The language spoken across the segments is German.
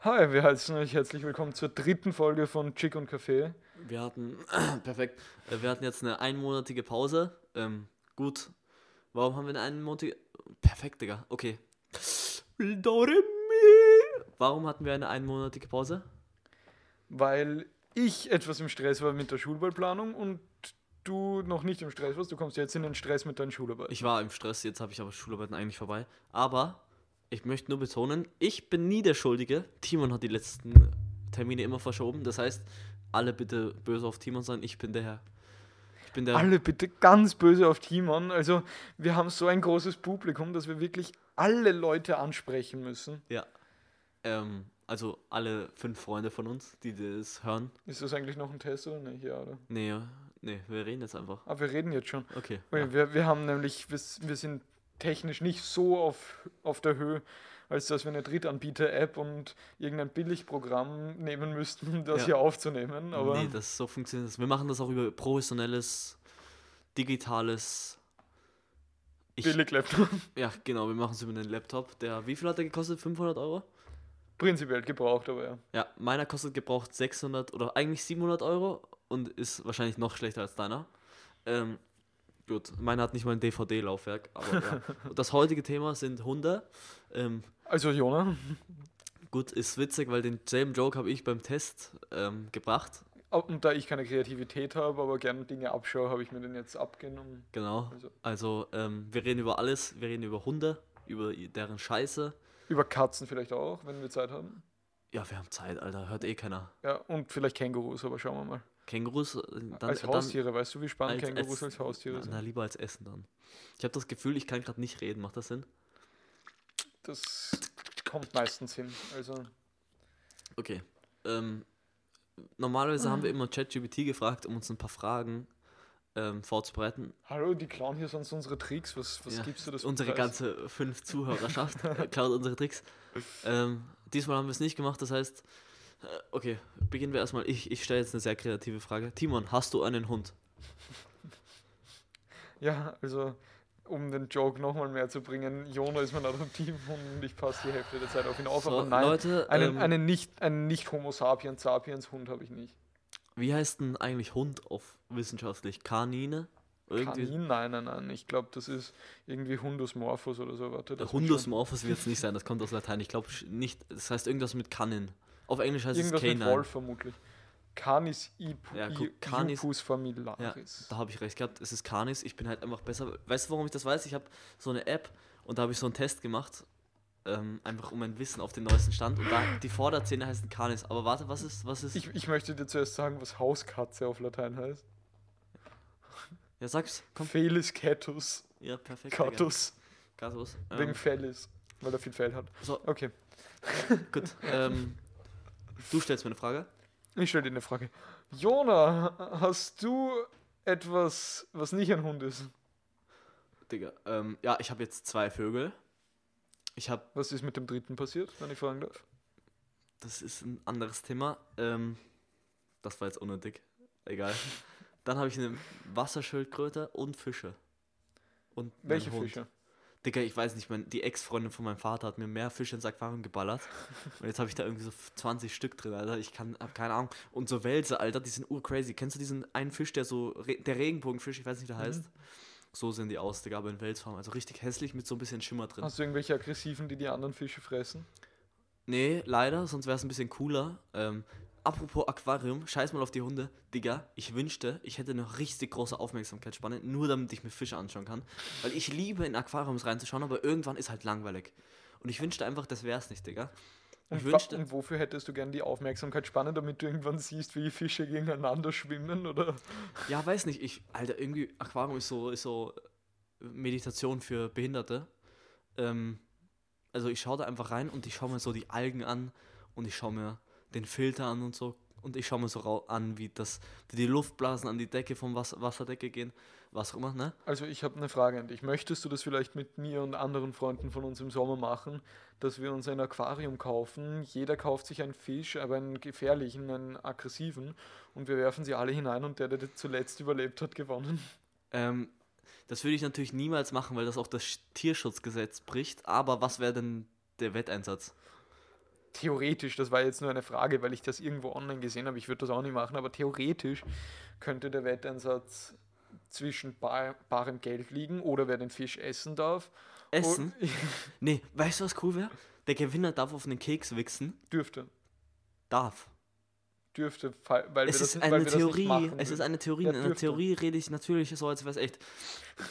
Hi, wir heißen euch herzlich willkommen zur dritten Folge von Chick und Kaffee. Wir hatten, perfekt, Äh, wir hatten jetzt eine einmonatige Pause. Ähm, gut. Warum haben wir eine einmonatige, perfekt, Digga, okay. Warum hatten wir eine einmonatige Pause? Weil ich etwas im Stress war mit der Schulballplanung und du noch nicht im Stress warst. Du kommst jetzt in den Stress mit deinen Schularbeit. Ich war im Stress, jetzt habe ich aber Schularbeiten eigentlich vorbei. Aber ich möchte nur betonen, ich bin nie der Schuldige. Timon hat die letzten Termine immer verschoben. Das heißt, alle bitte böse auf Timon sein. Ich bin der Herr. Ich bin der. alle bitte ganz böse auf Timon. Also wir haben so ein großes Publikum, dass wir wirklich alle Leute ansprechen müssen. Ja. Ähm, also alle fünf Freunde von uns, die das hören. Ist das eigentlich noch ein Test oder nicht? Ja, oder? Nee, ja, nee, wir reden jetzt einfach. Aber wir reden jetzt schon. Okay. Weil Ja. wir, wir haben nämlich, wir, wir sind technisch nicht so auf, auf der Höhe, als dass wir eine Drittanbieter-App und irgendein Billigprogramm nehmen müssten, um das Ja. hier aufzunehmen. Aber nee, das so funktioniert das. Wir machen das auch über professionelles, digitales. Ich, Billig-Laptop. ja, genau, wir machen es über einen Laptop. Der, wie viel hat der gekostet? 500 Euro? Prinzipiell gebraucht, aber ja. Ja, meiner kostet gebraucht 600 oder eigentlich 700 Euro und ist wahrscheinlich noch schlechter als deiner. Ähm, gut, meiner hat nicht mal ein DVD-Laufwerk, aber ja. Das heutige Thema sind Hunde. Ähm, Also Jona, gut, ist witzig, weil denselben Joke habe ich beim Test ähm, gebracht. und da ich keine Kreativität habe, aber gerne Dinge abschaue, habe ich mir den jetzt abgenommen. Genau. Also- Also, ähm, wir reden über alles. Wir reden über Hunde, über deren Scheiße. Über Katzen vielleicht auch, wenn wir Zeit haben. Ja, wir haben Zeit, Alter. Hört eh keiner. Ja, und vielleicht Kängurus, aber schauen wir mal. Kängurus, äh, dann, als Haustiere, weißt du, wie spannend Kängurus als, Haustiere na, sind? na, lieber als Essen dann. Ich habe das Gefühl, ich kann gerade nicht reden. Macht das Sinn? Das kommt meistens hin. Also, Okay. Ähm, normalerweise haben wir immer ChatGPT gefragt, um uns ein paar Fragen ähm, vorzubereiten. hallo, die klauen hier sonst unsere Tricks. Was, was Ja, gibst du das? Unsere ganze fünf Zuhörerschaft klaut unsere Tricks. Ähm, diesmal haben wir es nicht gemacht, das heißt, okay, beginnen wir erstmal. Ich, ich stelle jetzt eine sehr kreative Frage. Timon, hast du einen Hund? Ja, also um den Joke nochmal mehr zu bringen, Jona ist mein Adoptivhund und ich passe die Hälfte der Zeit auf ihn auf. So, aber nein, Leute, einen, ähm, einen nicht, einen nicht Homo sapiens sapiens Hund habe ich nicht. wie heißt denn eigentlich Hund auf wissenschaftlich? Kanine? Irgendwie. Kanin? Nein, nein, nein. Ich glaube, das ist irgendwie Hundus morphus oder so. Warte, Hundus morphus wird es nicht sein, das kommt aus Latein. Ich glaube nicht, das heißt irgendwas mit Kanin. Auf Englisch heißt Irgendwas es mit Canine. Wolf vermutlich. Canis ipu, Ja, guck, Canis- Iupus Ja, familiaris. da habe ich recht gehabt. Es ist Canis. Ich bin halt einfach besser. Weißt du, warum ich das weiß? Ich habe so eine App und da habe ich so einen Test gemacht. Ähm, einfach um mein Wissen auf den neuesten Stand. Und da die Vorderzähne heißen Canis. Aber warte, was ist, was ist? Ich, ich möchte dir zuerst sagen, was Hauskatze auf Latein heißt. ja, sag's. Komm. Felis catus. Ja, perfekt. Catus. Catus. Wegen Ähm, Fellis. Weil er viel Fell hat. so, Okay. gut. Ähm, du stellst mir eine Frage. Ich stelle dir eine Frage. Jona, hast du etwas, was nicht ein Hund ist? Digga. Ähm, ja, ich habe jetzt zwei Vögel. Ich habe Was ist mit dem dritten passiert, wenn ich fragen darf? Das ist ein anderes Thema. Ähm, das war jetzt unnötig. Egal. Dann habe ich eine Wasserschildkröte und Fische. Und Welche. Fische? Digga, ich weiß nicht, mein, die Ex-Freundin von meinem Vater hat mir mehr Fische ins Aquarium geballert. Und jetzt habe ich da irgendwie so 20 Stück drin, Alter. Ich kann, hab keine Ahnung. Und so Wälse, Alter, die sind urcrazy. Kennst du diesen einen Fisch, der so, der Regenbogenfisch, ich weiß nicht, wie der Mhm. heißt? So sehen die aus, Digga, aber in Welsfarm. Also richtig hässlich mit so ein bisschen Schimmer drin. Hast du irgendwelche aggressiven, die die anderen Fische fressen? Nee, leider, sonst wäre es ein bisschen cooler. Ähm, apropos Aquarium, scheiß mal auf die Hunde. Digga, ich wünschte, ich hätte eine richtig große Aufmerksamkeitsspanne, nur damit ich mir Fische anschauen kann. Weil ich liebe in Aquariums reinzuschauen, aber irgendwann ist halt langweilig. Und ich wünschte einfach, das wär's nicht, Digga. Ich Und, wa- wünschte, und wofür hättest du gern die Aufmerksamkeitsspanne, damit du irgendwann siehst, wie die Fische gegeneinander schwimmen? Oder? ja, weiß nicht, ich, Alter, irgendwie, Aquarium ist so, ist so Meditation für Behinderte. Ähm, also ich schaue da einfach rein und ich schaue mir so die Algen an und ich schaue mir den Filter an und so. Und ich schaue mir so rau- an, wie, das, wie die Luftblasen an die Decke vom Wasser, Wasserdecke gehen. Was auch immer, ne? Also ich habe eine Frage an dich. Möchtest du das vielleicht mit mir und anderen Freunden von uns im Sommer machen, dass wir uns ein Aquarium kaufen? Jeder kauft sich einen Fisch, aber einen gefährlichen, einen aggressiven, und wir werfen sie alle hinein und der, der zuletzt überlebt hat, gewonnen. Ähm, das würde ich natürlich niemals machen, weil das auch das Sch- Tierschutzgesetz bricht. Aber was wäre denn der Wetteinsatz? Theoretisch, das war jetzt nur eine Frage, weil ich das irgendwo online gesehen habe, ich würde das auch nicht machen, aber theoretisch könnte der Wetteinsatz zwischen bar, barem Geld liegen oder wer den Fisch essen darf. Essen? nee, weißt du, was cool wäre? Der Gewinner darf auf einen Keks wichsen. Dürfte. Darf. Dürfte, weil wir es das, ist weil eine wir das nicht Theorie. machen Es ist eine Theorie. Ja, In der dürfte. Theorie rede ich natürlich so, als wäre es echt.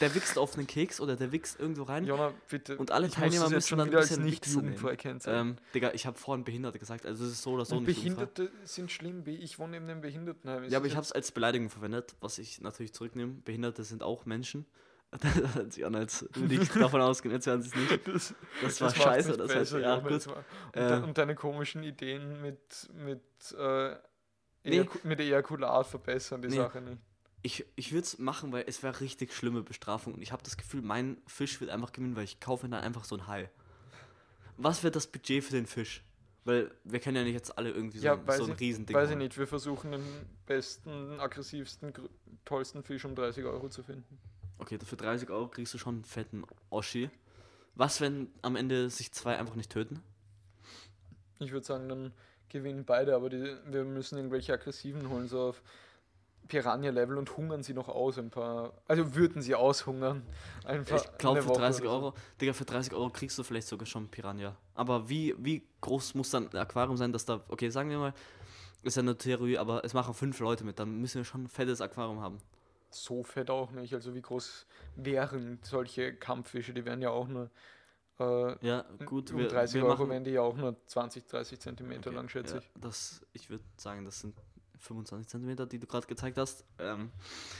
Der wichst auf einen Keks oder der wichst irgendwo rein. Jona, bitte. Und alle ich Teilnehmer das müssen dann ein bisschen nicht jugendfrei kennzeichnen. Ähm, Digga, ich habe vorhin Behinderte gesagt, also es ist so oder so Und nicht. Behinderte sind schlimm, wie ich wohne neben dem Behindertenheim. Ist Ja, aber das ich habe es als Beleidigung verwendet, was ich natürlich zurücknehme. Behinderte sind auch Menschen. Das an, als würde ich davon ausgehen, jetzt hören sie es nicht. Das, Das war macht's scheiße. Das heißt, ja, gut. Und, Äh, de und deine komischen Ideen mit, mit, äh, Nee. Ejaku- mit Ejakulat verbessern die Nee. Sache nicht. Ich, ich würde es machen, weil es wäre richtig schlimme Bestrafung. Und ich habe das Gefühl, mein Fisch wird einfach gewinnen, weil ich kaufe dann einfach so ein Hai. Was wird das Budget für den Fisch? Weil wir können ja nicht jetzt alle irgendwie so, Ja, ein- so ein ich- Riesending Weiß ich holen. nicht, wir versuchen den besten, aggressivsten, tollsten Fisch um 30 Euro zu finden. Okay, für 30 Euro kriegst du schon einen fetten Oschi. Was, wenn am Ende sich zwei einfach nicht töten? Ich würde sagen, dann gewinnen beide, aber die, wir müssen irgendwelche aggressiven holen, so auf Piranha-Level und hungern sie noch aus ein paar. Also würden sie aushungern. Einfach Ich glaube, für Woche 30 oder so. Euro, Digga, für 30 Euro kriegst du vielleicht sogar schon Piranha. Aber wie, wie groß muss dann ein Aquarium sein, dass da, okay, sagen wir mal, ist ja eine Theorie, aber es machen fünf Leute mit, dann müssen wir schon ein fettes Aquarium haben. So fett auch nicht. Also wie groß wären solche Kampffische? Die wären ja auch nur äh, Ja, gut, um wir, 30 wir Euro machen, wären die ja auch nur 20, 30 Zentimeter Okay, lang, schätze ja, ich. Das, ich würde sagen, das sind 25 Zentimeter, die du gerade gezeigt hast. Ähm,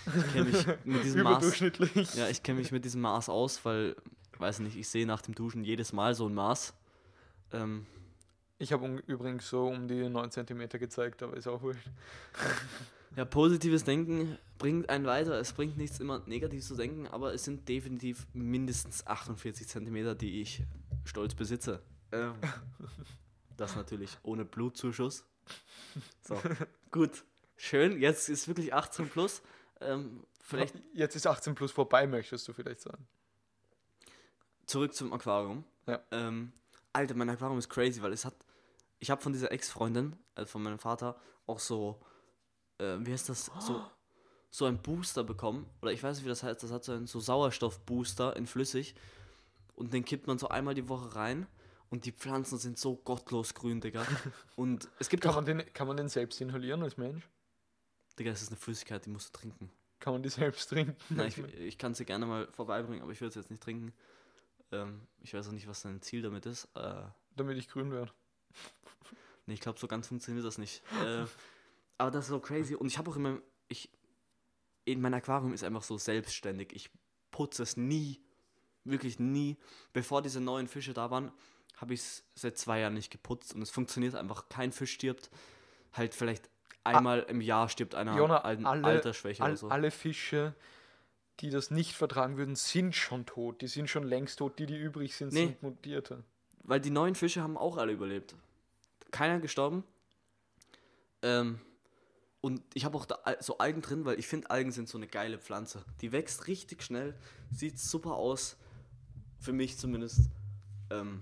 ich kenne mich mit diesem Maß. Überdurchschnittlich. Ja, ich kenne mich mit diesem Maß aus, weil, weiß nicht, ich sehe nach dem Duschen jedes Mal so ein Maß. Ähm, Ich habe übrigens so um die 9 Zentimeter gezeigt, aber ist auch wurscht. ja, positives Denken bringt einen weiter. Es bringt nichts, immer negativ zu denken, aber es sind definitiv mindestens 48 Zentimeter, die ich stolz besitze. Ähm, das natürlich ohne Blutzuschuss. So, gut. Schön, jetzt ist wirklich 18 plus. Ähm, vielleicht Jetzt ist 18 plus vorbei, möchtest du vielleicht sagen. zurück zum Aquarium. Ja. Ähm, Alter, mein Aquarium ist crazy, weil es hat. Ich habe von dieser Ex-Freundin, also von meinem Vater, auch so. Äh, wie heißt das? So, so ein Booster bekommen. Oder ich weiß nicht, wie das heißt. Das hat so einen so Sauerstoffbooster in flüssig. Und den kippt man so einmal die Woche rein. Und die Pflanzen sind so gottlos grün, Digga. Und es gibt Kann auch. man, den, kann man den selbst inhalieren als Mensch? Digga, es ist eine Flüssigkeit, die musst du trinken. Kann man die selbst trinken? Nein, ich, ich kann sie gerne mal vorbeibringen, aber ich würde es jetzt nicht trinken. Ähm, ich weiß auch nicht, was dein Ziel damit ist. Äh, Damit ich grün werde. Nee, ich glaube, so ganz funktioniert das nicht. äh, aber das ist so crazy. Und ich habe auch immer, ich, in mein Aquarium ist einfach so selbstständig. Ich putze es nie, wirklich nie. Bevor diese neuen Fische da waren, habe ich es seit zwei Jahren nicht geputzt und es funktioniert einfach. Kein Fisch stirbt. Halt vielleicht einmal im Jahr stirbt einer Jona, alle- Altersschwäche All, oder so. Alle Fische, die das nicht vertragen würden, sind schon tot. Die sind schon längst tot. Die, die übrig sind, Nee. sind mutierte. Weil die neuen Fische haben auch alle überlebt. Keiner gestorben. Ähm, und ich habe auch da so Algen drin, weil ich finde, Algen sind so eine geile Pflanze. Die wächst richtig schnell, sieht super aus. Für mich zumindest. Ähm,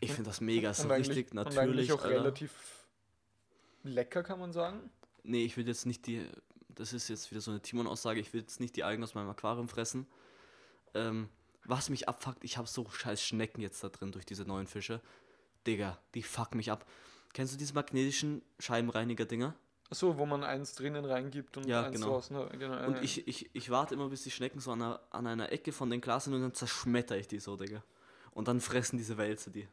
ich finde das mega, so richtig und eigentlich natürlich. auch Alter. relativ lecker, kann man sagen. Nee, ich will jetzt nicht die. Das ist jetzt wieder so eine Timon-Aussage. Ich will jetzt nicht die Algen aus meinem Aquarium fressen. Ähm, was mich abfuckt, ich habe so scheiß Schnecken jetzt da drin durch diese neuen Fische. Digga, die fucken mich ab. Kennst du diese magnetischen Scheibenreiniger-Dinger? So, wo man eins drinnen reingibt und Ja, eins genau. draußen. Genau, Und äh, ich, ich, ich warte immer, bis die Schnecken so an einer, an einer Ecke von den Glas sind und dann zerschmetter ich die so, Digga. Und dann fressen diese Wälze die.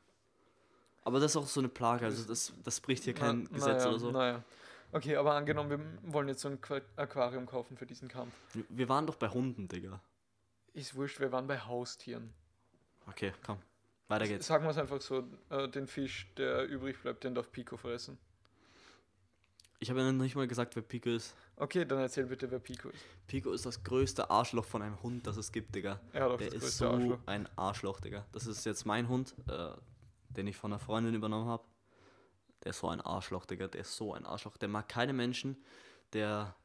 Aber das ist auch so eine Plage, also das, das bricht hier kein na- Gesetz naja, oder so. Naja. Okay, aber angenommen, wir wollen jetzt so ein Qua- Aquarium kaufen für diesen Kampf. Wir- Wir waren doch bei Hunden, Digga. Ist wurscht, wir waren bei Haustieren. Okay, komm. Weiter geht's. Sagen wir es einfach so, äh, den Fisch, der übrig bleibt, den darf Pico fressen. Ich habe ja noch nicht mal gesagt, wer Pico ist. Okay, dann erzähl bitte, wer Pico ist. Pico ist das größte Arschloch von einem Hund, das es gibt, Digga. Er hat auch Der das ist so Arschloch. ein Arschloch, Digga. Das ist jetzt mein Hund, äh, den ich von einer Freundin übernommen habe. Der ist so ein Arschloch, Digga. Der ist so ein Arschloch. Der mag keine Menschen. Der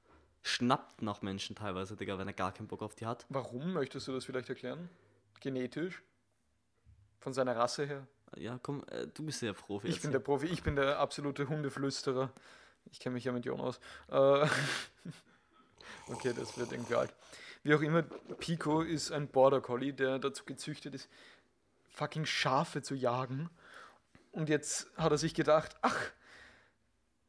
schnappt nach Menschen teilweise, Digga, wenn er gar keinen Bock auf die hat. Warum möchtest du das vielleicht erklären? Genetisch? Von seiner Rasse her? Ja, komm, äh, du bist ja Profi. Ich bin der Profi, ich bin der absolute Hundeflüsterer. Ich kenne mich ja mit Jon aus. Äh, okay, das wird irgendwie alt. Wie auch immer, Pico ist ein Border Collie, der dazu gezüchtet ist, fucking Schafe zu jagen. Und jetzt hat er sich gedacht, ach,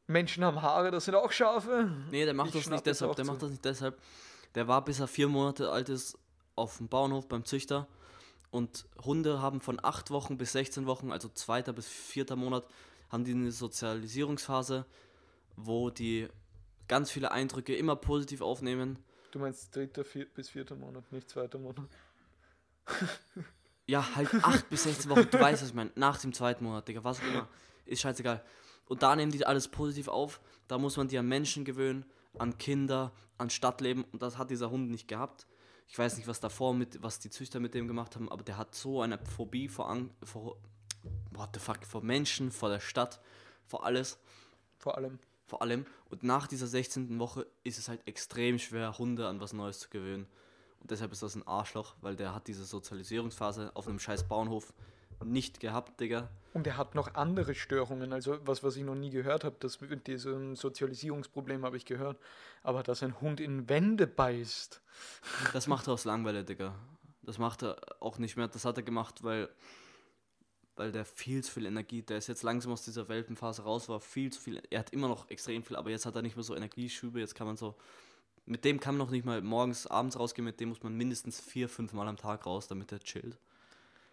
Menschen haben Haare, das sind auch Schafe. Nee, der macht Ich das nicht deshalb. Der zu. macht das nicht deshalb. Der war bis er vier Monate alt ist auf dem Bauernhof beim Züchter. Und Hunde haben von acht Wochen bis 16 Wochen, also zweiter bis vierter Monat, haben die eine Sozialisierungsphase, wo die ganz viele Eindrücke immer positiv aufnehmen. Du meinst dritter vier, bis vierter Monat, nicht zweiter Monat. Ja, halt 8 bis 16 Wochen, du weißt, was ich meine. Nach dem zweiten Monat, Digga, was auch immer. Ist scheißegal. Und da nehmen die alles positiv auf. Da muss man die an Menschen gewöhnen, an Kinder, an Stadtleben. Und das hat dieser Hund nicht gehabt. Ich weiß nicht, was davor mit, was die Züchter mit dem gemacht haben, aber der hat so eine Phobie vor, Ang vor what the fuck, vor Menschen, vor der Stadt, vor alles, Vor allem. Vor allem. Und nach dieser 16. Woche ist es halt extrem schwer, Hunde an was Neues zu gewöhnen. Und deshalb ist das ein Arschloch, weil der hat diese Sozialisierungsphase auf einem scheiß Bauernhof nicht gehabt, Digga. Und er hat noch andere Störungen, also was, was ich noch nie gehört habe, das mit diesem Sozialisierungsproblem habe ich gehört. Aber dass ein Hund in Wände beißt. Das macht er aus Langweile, Digga. Das macht er auch nicht mehr. Das hat er gemacht, weil, weil der viel zu viel Energie, der ist jetzt langsam aus dieser Welpenphase raus, war viel zu viel. Er hat immer noch extrem viel, aber jetzt hat er nicht mehr so Energieschübe. Jetzt kann man so. Mit dem kann man noch nicht mal morgens, abends rausgehen, mit dem muss man mindestens vier, fünf Mal am Tag raus, damit er chillt.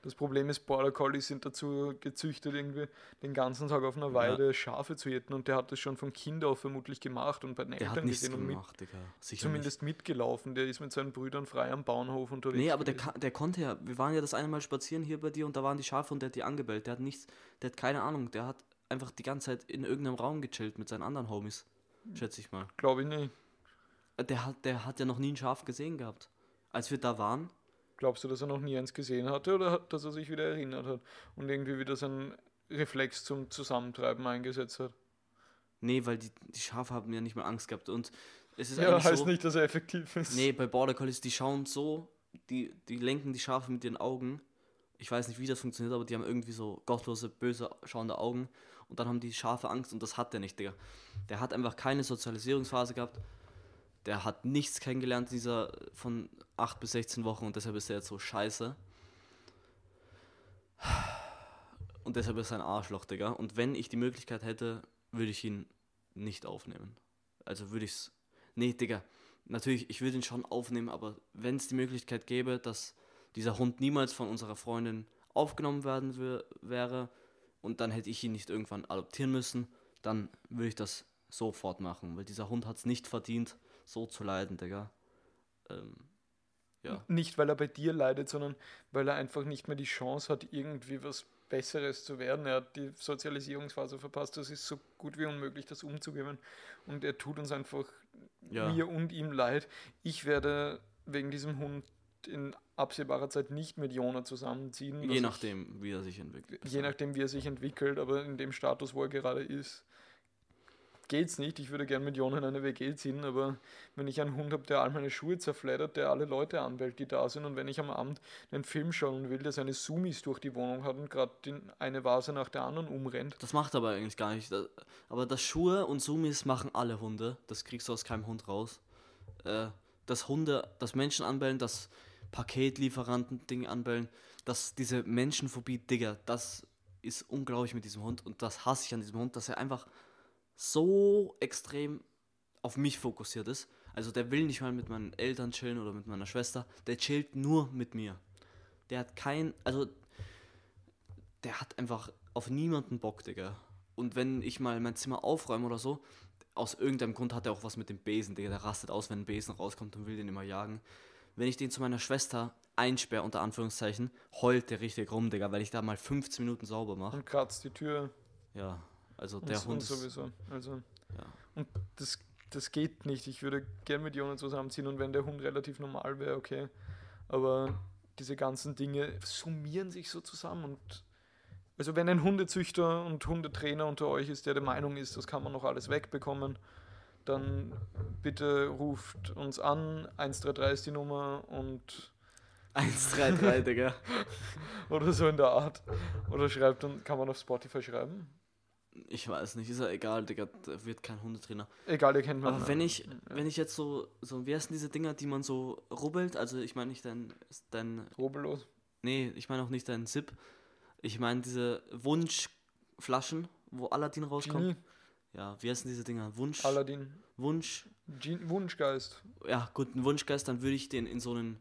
Das Problem ist, Border Collies sind dazu gezüchtet, irgendwie den ganzen Tag auf einer Weide Schafe zu jäten. Und der hat das schon von Kind auf vermutlich gemacht und bei den Der hat Eltern nichts gesehen und mit, zumindest mitgelaufen. Der ist mit seinen Brüdern frei am Bauernhof nicht. unterwegs. Nee, aber der, der konnte ja. Wir waren ja das eine Mal spazieren hier bei dir und da waren die Schafe und der hat die angebellt. Der hat nichts, der hat keine Ahnung. Der hat einfach die ganze Zeit in irgendeinem Raum gechillt mit seinen anderen Homies. Schätze ich mal. Glaube ich nicht. Der hat, der hat ja noch nie ein Schaf gesehen gehabt. Als wir da waren, Glaubst du, dass er noch nie eins gesehen hatte oder hat, dass er sich wieder erinnert hat und irgendwie wieder seinen Reflex zum Zusammentreiben eingesetzt hat? nee, weil die, die Schafe haben ja nicht mehr Angst gehabt. Und es ist Ja, heißt so, nicht, dass er effektiv ist. nee, bei Border Collies, die schauen so, die, die lenken die Schafe mit ihren Augen. Ich weiß nicht, wie das funktioniert, aber die haben irgendwie so gottlose, böse schauende Augen. Und dann haben die Schafe Angst und das hat der nicht, Digga. Der hat einfach keine Sozialisierungsphase gehabt. Der hat nichts kennengelernt dieser von 8 bis 16 Wochen und deshalb ist er jetzt so scheiße. Und deshalb ist er ein Arschloch, Digga. Und wenn ich die Möglichkeit hätte, würde ich ihn nicht aufnehmen. Also würde ich es. Nee, Digga. Natürlich, ich würde ihn schon aufnehmen, aber wenn es die Möglichkeit gäbe, dass dieser Hund niemals von unserer Freundin aufgenommen werden wär, wäre und dann hätte ich ihn nicht irgendwann adoptieren müssen, dann würde ich das sofort machen, weil dieser Hund hat es nicht verdient, so zu leiden, Digga. Ähm, ja. Nicht, weil er bei dir leidet, sondern weil er einfach nicht mehr die Chance hat, irgendwie was Besseres zu werden. Er hat die Sozialisierungsphase verpasst. Das ist so gut wie unmöglich, das umzugeben. Und er tut uns einfach, Ja. mir und ihm leid. Ich werde wegen diesem Hund in absehbarer Zeit nicht mit Jona zusammenziehen. Je ich- nachdem, wie er sich entwickelt. Je nachdem, wie er sich entwickelt, aber in dem Status, wo er gerade ist, geht's nicht. Ich würde gern mit Jon in eine WG ziehen, aber wenn ich einen Hund habe, der all meine Schuhe zerfleddert, der alle Leute anbellt, die da sind, und wenn ich am Abend einen Film schauen will, der seine Sumis durch die Wohnung hat und gerade eine Vase nach der anderen umrennt, Das macht aber eigentlich gar nicht. Aber das Schuhe und Sumis machen alle Hunde. Das kriegst du aus keinem Hund raus. Äh, das Hunde, das Menschen anbellen, das Paketlieferanten-Ding anbellen, das, diese Menschenphobie, Digga, das ist unglaublich mit diesem Hund. Und das hasse ich an diesem Hund, dass er einfach so extrem auf mich fokussiert ist. Also der will nicht mal mit meinen Eltern chillen oder mit meiner Schwester. Der chillt nur mit mir. Der hat kein, also der hat einfach auf niemanden Bock, Digga. Und wenn ich mal mein Zimmer aufräume oder so, aus irgendeinem Grund hat er auch was mit dem Besen, Digga. Der rastet aus, wenn ein Besen rauskommt und will den immer jagen. Wenn ich den zu meiner Schwester einsperre, unter Anführungszeichen, heult der richtig rum, Digga, weil ich da mal 15 Minuten sauber mache. und kratzt die Tür Ja, also und, der und Hund ist, sowieso. Also, ja. und das, das geht nicht. Ich würde gern mit Jon zusammenziehen und wenn der Hund relativ normal wäre, okay. Aber diese ganzen Dinge summieren sich so zusammen und also wenn ein Hundezüchter und Hundetrainer unter euch ist, der der Meinung ist, das kann man noch alles wegbekommen, dann bitte ruft uns an, 133 ist die Nummer und 133, Digga. Oder so in der Art. Oder schreibt dann, kann man auf Spotify schreiben? Ich weiß nicht, ist ja egal, Digga, da wird kein Hundetrainer. Egal, ihr kennt man. Aber wenn ich, wenn ich jetzt so, so, wie heißen diese Dinger, die man so rubbelt, also ich meine nicht dein, dein, Rubbellos. nee, ich meine auch nicht dein Zip, ich meine diese Wunschflaschen, wo Aladdin rauskommt. Genie, Ja, wie heißen diese Dinger? Wunsch, Aladdin. Wunsch, Gen Wunschgeist. ja, gut, ein Wunschgeist, dann würde ich den in so einen,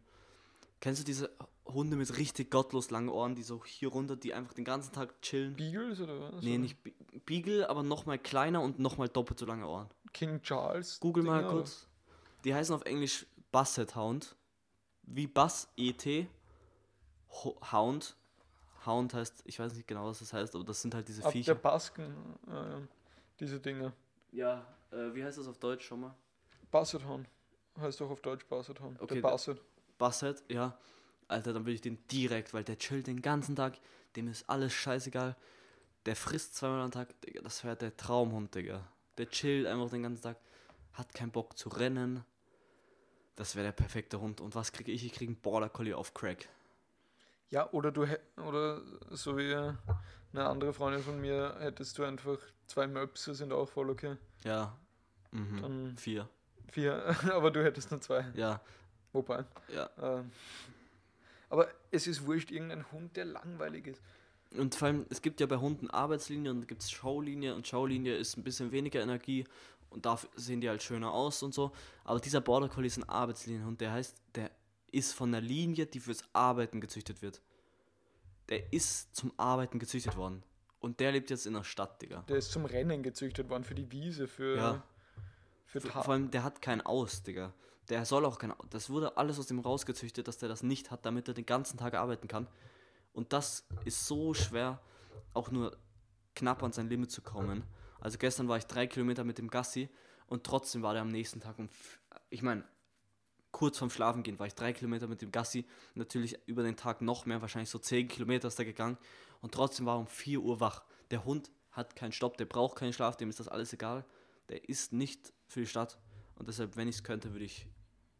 kennst du diese Hunde mit richtig gottlos langen Ohren, die so hier runter, die einfach den ganzen Tag chillen? Beagles oder was? Nee, nicht Be- Beagle, aber nochmal kleiner und nochmal doppelt so lange Ohren. King Charles. Google mal oder? kurz. Die heißen auf Englisch Basset Hound. Wie Bass ET. Ho Hound. Hound heißt, ich weiß nicht genau, was das heißt, aber das sind halt diese Ab der Viecher. Basken. Äh, diese Dinge. Ja, äh, wie heißt das auf Deutsch schon mal? Basset Hound. Heißt doch auf Deutsch Basset Hound. Okay, der da- Basset. Basset, ja. Alter, dann will ich den direkt, weil der chillt den ganzen Tag. Dem ist alles scheißegal. Der frisst zweimal am Tag. Digga, das wäre der Traumhund, Digga. Der chillt einfach den ganzen Tag. Hat keinen Bock zu rennen. Das wäre der perfekte Hund. Und was kriege ich? Ich kriege einen Border Collie auf Crack. Ja, oder du oder so wie eine andere Freundin von mir hättest du einfach zwei Möpse, sind auch voll okay. Ja. Mhm. Dann Vier. vier, aber du hättest nur zwei. Ja, Wobei. ja. Ähm, aber es ist wurscht, irgendein Hund, der langweilig ist. Und vor allem, es gibt ja bei Hunden Arbeitslinie und gibt es Showlinie und Showlinie ist ein bisschen weniger Energie und dafür sehen die halt schöner aus und so. Aber dieser Border Collie ist ein Arbeitslinienhund, der heißt, der ist von der Linie, die fürs Arbeiten gezüchtet wird. Der ist zum Arbeiten gezüchtet worden. Und der lebt jetzt in der Stadt, Digga. Der ist zum Rennen gezüchtet worden, für die Wiese, für, Ja. für Ta vor allem, der hat kein Aus, Digga. Der soll auch kein Aus. Das wurde alles aus dem rausgezüchtet, dass der das nicht hat, damit er den ganzen Tag arbeiten kann. Und das ist so schwer, auch nur knapp an sein Limit zu kommen. Also gestern war ich drei Kilometer mit dem Gassi und trotzdem war der am nächsten Tag um. Ich meine, kurz vorm Schlafengehen war ich drei Kilometer mit dem Gassi. Natürlich über den Tag noch mehr, wahrscheinlich so zehn Kilometer ist er gegangen. Und trotzdem war er um 4 Uhr wach. Der Hund hat keinen Stopp, der braucht keinen Schlaf, dem ist das alles egal. Der ist nicht für die Stadt. Und deshalb, wenn ich es könnte, würde ich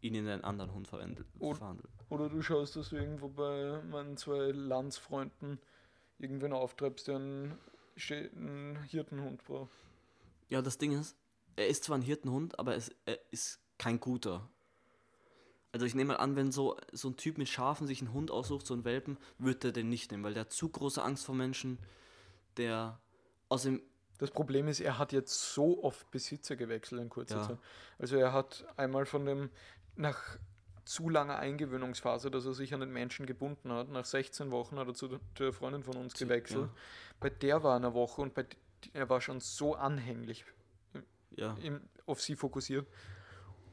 ihn in einen anderen Hund verwandel- Und- verhandeln. Oder du schaust, dass du irgendwo bei meinen zwei Landsfreunden irgendwen auftreibst, der einen, Hirtenhund braucht. Ja, das Ding ist, er ist zwar ein Hirtenhund, aber es, er ist kein guter. Also ich nehme mal an, wenn so, so ein Typ mit Schafen sich einen Hund aussucht, so einen Welpen, wird er den nicht nehmen, weil der hat zu große Angst vor Menschen, der außerdem, Das Problem ist, er hat jetzt so oft Besitzer gewechselt in kurzer Ja. Zeit. Also er hat einmal von dem, nach zu langer Eingewöhnungsphase, dass er sich an den Menschen gebunden hat, nach 16 Wochen hat er zu der Freundin von uns gewechselt. ja. Bei der war er eine Woche und bei, er war schon so anhänglich ja, im, auf sie fokussiert.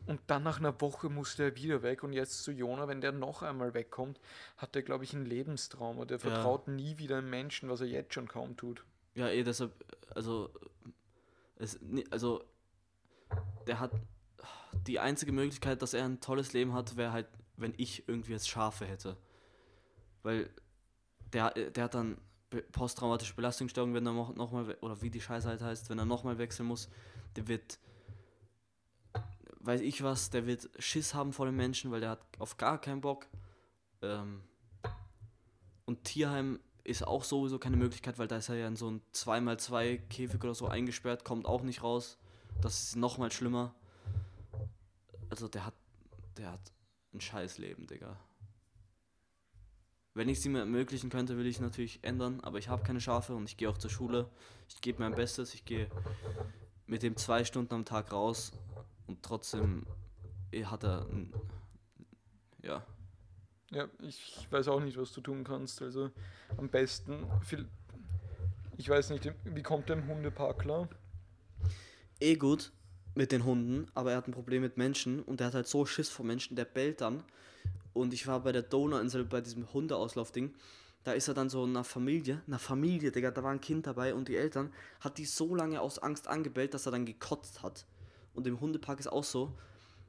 Und dann nach einer Woche musste er wieder weg und jetzt zu Jona, wenn der noch einmal wegkommt, hat er, glaube ich, ein Lebenstrauma. Der Ja. vertraut nie wieder einem Menschen, was er jetzt schon kaum tut. ja, eh deshalb, also, es, also, der hat, die einzige Möglichkeit, dass er ein tolles Leben hat, wäre halt, wenn ich irgendwie jetzt Schafe hätte. Weil der, der hat dann posttraumatische Belastungsstörung, wenn er noch, noch mal, we- oder wie die Scheiße halt heißt, wenn er nochmal wechseln muss, der wird, weiß ich was, der wird Schiss haben vor den Menschen, weil der hat auf gar keinen Bock. Ähm, und Tierheim ist auch sowieso keine Möglichkeit, weil da ist er ja in so ein 2x2 Käfig oder so eingesperrt, kommt auch nicht raus. Das ist nochmal schlimmer. Also der hat, der hat ein scheiß Leben, Digga. Wenn ich es ihm ermöglichen könnte, will ich es natürlich ändern, aber ich habe keine Schafe und ich gehe auch zur Schule. Ich gebe mein Bestes, ich gehe mit dem zwei Stunden am Tag raus und trotzdem eh, hat er ein, ja, Ja, ich weiß auch nicht, was du tun kannst. Also am besten, viel, ich weiß nicht, wie kommt der im Hundepark klar? eh gut mit den Hunden, aber er hat ein Problem mit Menschen und der hat halt so Schiss vor Menschen, der bellt dann. Und ich war bei der Donauinsel bei diesem Hundeauslaufding. Da ist er dann so einer Familie, einer Familie, Digga, da war ein Kind dabei und die Eltern hat die so lange aus Angst angebellt, dass er dann gekotzt hat. Und im Hundepark ist auch so,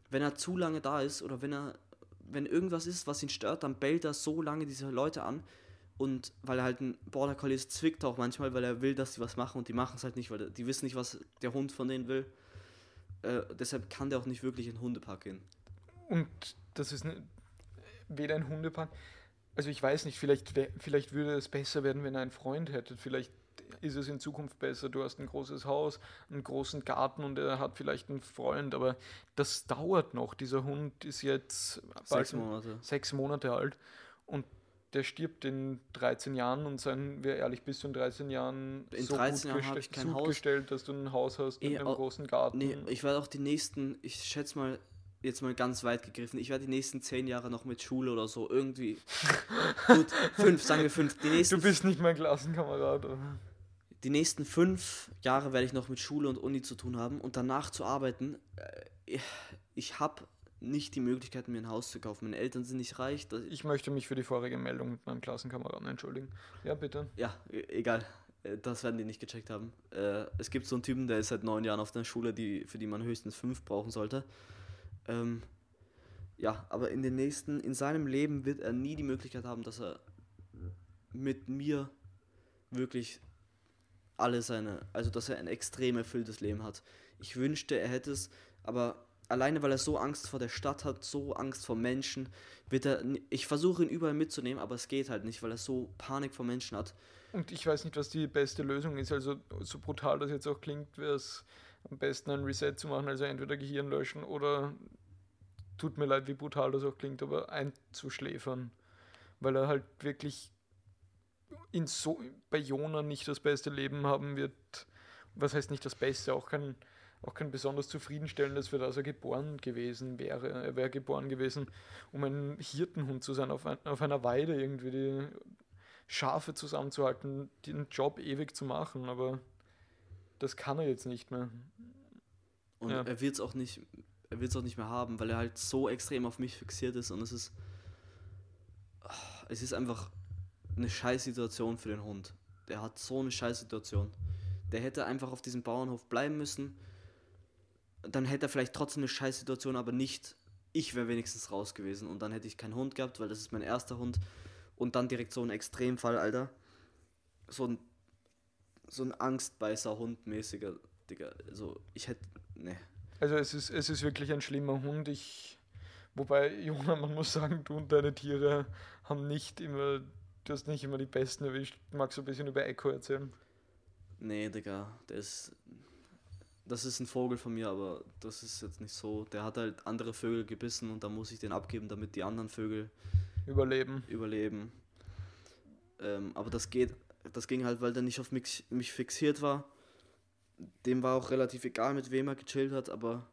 wenn er zu lange da ist oder wenn er, wenn irgendwas ist, was ihn stört, dann bellt er so lange diese Leute an. Und weil er halt ein Border Collie ist, zwickt er auch manchmal, weil er will, dass die was machen und die machen es halt nicht, weil die wissen nicht, was der Hund von denen will. Äh, deshalb kann der auch nicht wirklich in den Hundepark gehen. Und das ist ne, weder ein Hundepark. Also ich weiß nicht, vielleicht, vielleicht würde es besser werden, wenn ihr einen Freund hättet. Vielleicht ist es in Zukunft besser. Du hast ein großes Haus, einen großen Garten und er hat vielleicht einen Freund, aber das dauert noch. Dieser Hund ist jetzt Sechs Monate. sechs Monate alt und der stirbt in 13 Jahren und seien wir ehrlich, bist du in 13 Jahren In so 13 gut, Jahren geste- ich kein gut Haus. gestellt, dass du ein Haus hast mit Eh, einem großen Garten. Nee, ich werde auch die nächsten, ich schätze mal, jetzt mal ganz weit gegriffen, ich werde die nächsten zehn Jahre noch mit Schule oder so irgendwie. gut, fünf, sagen wir fünf. Die nächsten, du bist nicht mein Klassenkamerad. die nächsten fünf Jahre werde ich noch mit Schule und Uni zu tun haben und danach zu arbeiten. Äh, ich- Ich habe nicht die Möglichkeit, mir ein Haus zu kaufen. Meine Eltern sind nicht reich. Ich möchte mich für die vorige Meldung mit meinem Klassenkameraden entschuldigen. Ja, bitte. Ja, e- egal. Äh, Das werden die nicht gecheckt haben. Äh, Es gibt so einen Typen, der ist seit neun Jahren auf der Schule, die, für die man höchstens fünf brauchen sollte. Ähm, ja, aber in den nächsten, in seinem Leben wird er nie die Möglichkeit haben, dass er mit mir wirklich alle seine, also dass er ein extrem erfülltes Leben hat. Ich wünschte, er hätte es, aber alleine weil er so Angst vor der Stadt hat, so Angst vor Menschen, wird er, ich versuche ihn überall mitzunehmen, aber es geht halt nicht, weil er so Panik vor Menschen hat. Und ich weiß nicht, was die beste Lösung ist. Also, so brutal das jetzt auch klingt, wäre es am besten ein Reset zu machen. Also entweder Gehirn löschen oder, tut mir leid, wie brutal das auch klingt, aber einzuschläfern. Weil er halt wirklich in so, bei Jona nicht das beste Leben haben wird. Was heißt nicht das Beste, auch kein, auch kein besonders zufriedenstellendes, für das er geboren gewesen wäre. Er wäre geboren gewesen, um ein Hirtenhund zu sein, auf, ein, auf einer Weide irgendwie die Schafe zusammenzuhalten, den Job ewig zu machen, aber das kann er jetzt nicht mehr. Und Ja. er wird es auch nicht, er wird es auch nicht mehr haben, weil er halt so extrem auf mich fixiert ist und es ist, es ist einfach eine Scheißsituation für den Hund. Der hat so eine Scheißsituation. Der hätte einfach auf diesem Bauernhof bleiben müssen. Dann hätte er vielleicht trotzdem eine Scheißsituation, aber nicht, ich wäre wenigstens raus gewesen und dann hätte ich keinen Hund gehabt, weil das ist mein erster Hund. Und dann direkt so ein Extremfall, Alter. So ein, so ein Angstbeißer-Hund mäßiger, Digga. Also ich hätte, ne. Also es ist, es ist wirklich ein schlimmer Hund. Ich, wobei, Jona, man muss sagen, du und deine Tiere haben nicht immer, du hast nicht immer die besten erwischt. Magst du ein bisschen über Echo erzählen? Nee, Digga, der ist. Das ist ein Vogel von mir, aber das ist jetzt nicht so. Der hat halt andere Vögel gebissen und da muss ich den abgeben, damit die anderen Vögel Überleben. überleben. Ähm, aber das geht, das ging halt, weil der nicht auf mich, mich fixiert war. Dem war auch relativ egal, mit wem er gechillt hat, aber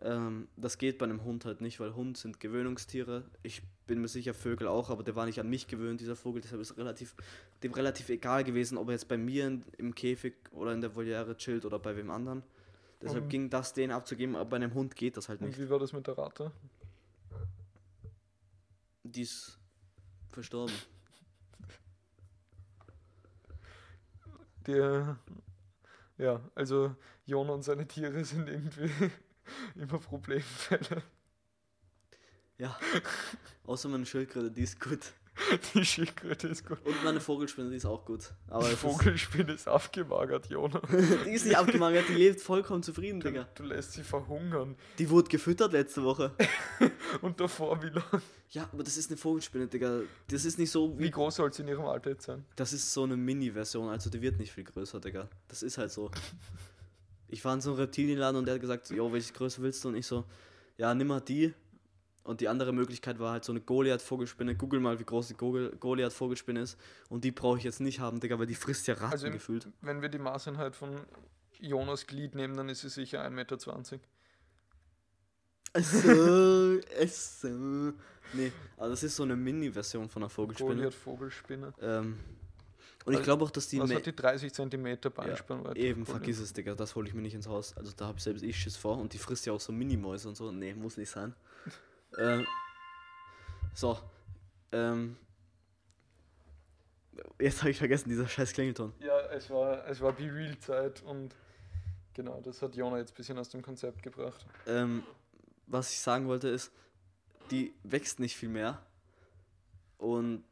ähm, das geht bei einem Hund halt nicht, weil Hund sind Gewöhnungstiere. Ich bin mir sicher, Vögel auch, aber der war nicht an mich gewöhnt, dieser Vogel. Deshalb ist relativ, dem relativ egal gewesen, ob er jetzt bei mir in, im Käfig oder in der Voliere chillt oder bei wem anderen. Deshalb Und- ging das, den abzugeben, aber bei einem Hund geht das halt Und nicht. wie war das mit der Ratte? Die ist verstorben. Der, ja, also Jona und seine Tiere sind irgendwie immer Problemfälle. Ja. Außer meine Schildkröte, die ist gut. Die Schildkröte ist gut. Und meine Vogelspinne, die ist auch gut. Aber Die Vogelspinne ist abgemagert, Jona. Die ist nicht abgemagert, die lebt vollkommen zufrieden, Du, Digga. du lässt sie verhungern. Die wurde gefüttert letzte Woche. Und davor wie lang? Ja, aber das ist eine Vogelspinne, Digga. Das ist nicht so Wie wie. groß soll sie in ihrem Alter jetzt sein? Das ist so eine Mini-Version, also die wird nicht viel größer, Digga. Das ist halt so. Ich war in so einem Reptilienladen und der hat gesagt, jo, welche Größe willst du? Und ich so, ja, nimm mal die. Und die andere Möglichkeit war halt so eine Goliath-Vogelspinne. Google mal, wie groß die Goliath-Vogelspinne ist. Und die brauche ich jetzt nicht haben, Digga, weil die frisst ja Ratten Also gefühlt. Wenn wir die Maßeinheit von Jonas Glied nehmen, dann ist sie sicher 1,20 Meter. So, es. Nee, aber das ist so eine Mini-Version von einer Vogelspinne. Goliath Vogelspinne. Ähm, und ich Also, glaube auch, dass die. Was hat die 30 cm Beinspannweite? Eben, Goliath? vergiss es, Digga, das hole ich mir nicht ins Haus. Also da habe ich selbst ich Schiss vor und die frisst ja auch so Minimäuse und so. Nee, muss nicht sein. Ähm, so. Ähm, jetzt habe ich vergessen, dieser scheiß Klingelton. Ja, es war, es war Be Real Zeit und genau, das hat Jona jetzt ein bisschen aus dem Konzept gebracht. Ähm, was ich sagen wollte ist, die wächst nicht viel mehr. Und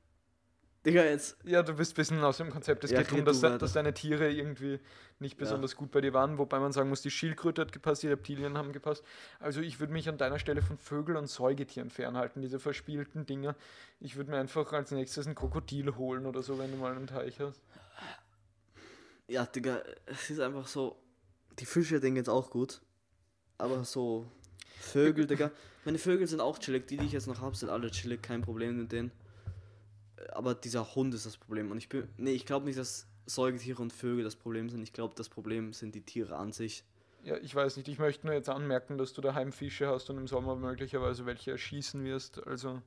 Digga, jetzt. Ja, du bist ein bisschen aus dem Konzept. Es Ja, geht darum, dass, dass deine Tiere irgendwie nicht Ja. besonders gut bei dir waren, wobei man sagen muss, die Schildkröte hat gepasst, die Reptilien haben gepasst. Also ich würde mich an deiner Stelle von Vögeln und Säugetieren fernhalten, diese verspielten Dinger. Ich würde mir einfach als nächstes ein Krokodil holen oder so, wenn du mal einen Teich hast. Ja, Digga, es ist einfach so. Die Fische denken jetzt auch gut. Aber so. Vögel, Digga. Meine Vögel sind auch chillig. Die, die ich jetzt noch habe, sind alle chillig. Kein Problem mit denen. Aber dieser Hund ist das Problem. Und ich bin. Nee, ich glaube nicht, dass Säugetiere und Vögel das Problem sind. Ich glaube, das Problem sind die Tiere an sich. Ja, ich weiß nicht, ich möchte nur jetzt anmerken, dass du daheim Fische hast und im Sommer möglicherweise welche erschießen wirst. Also,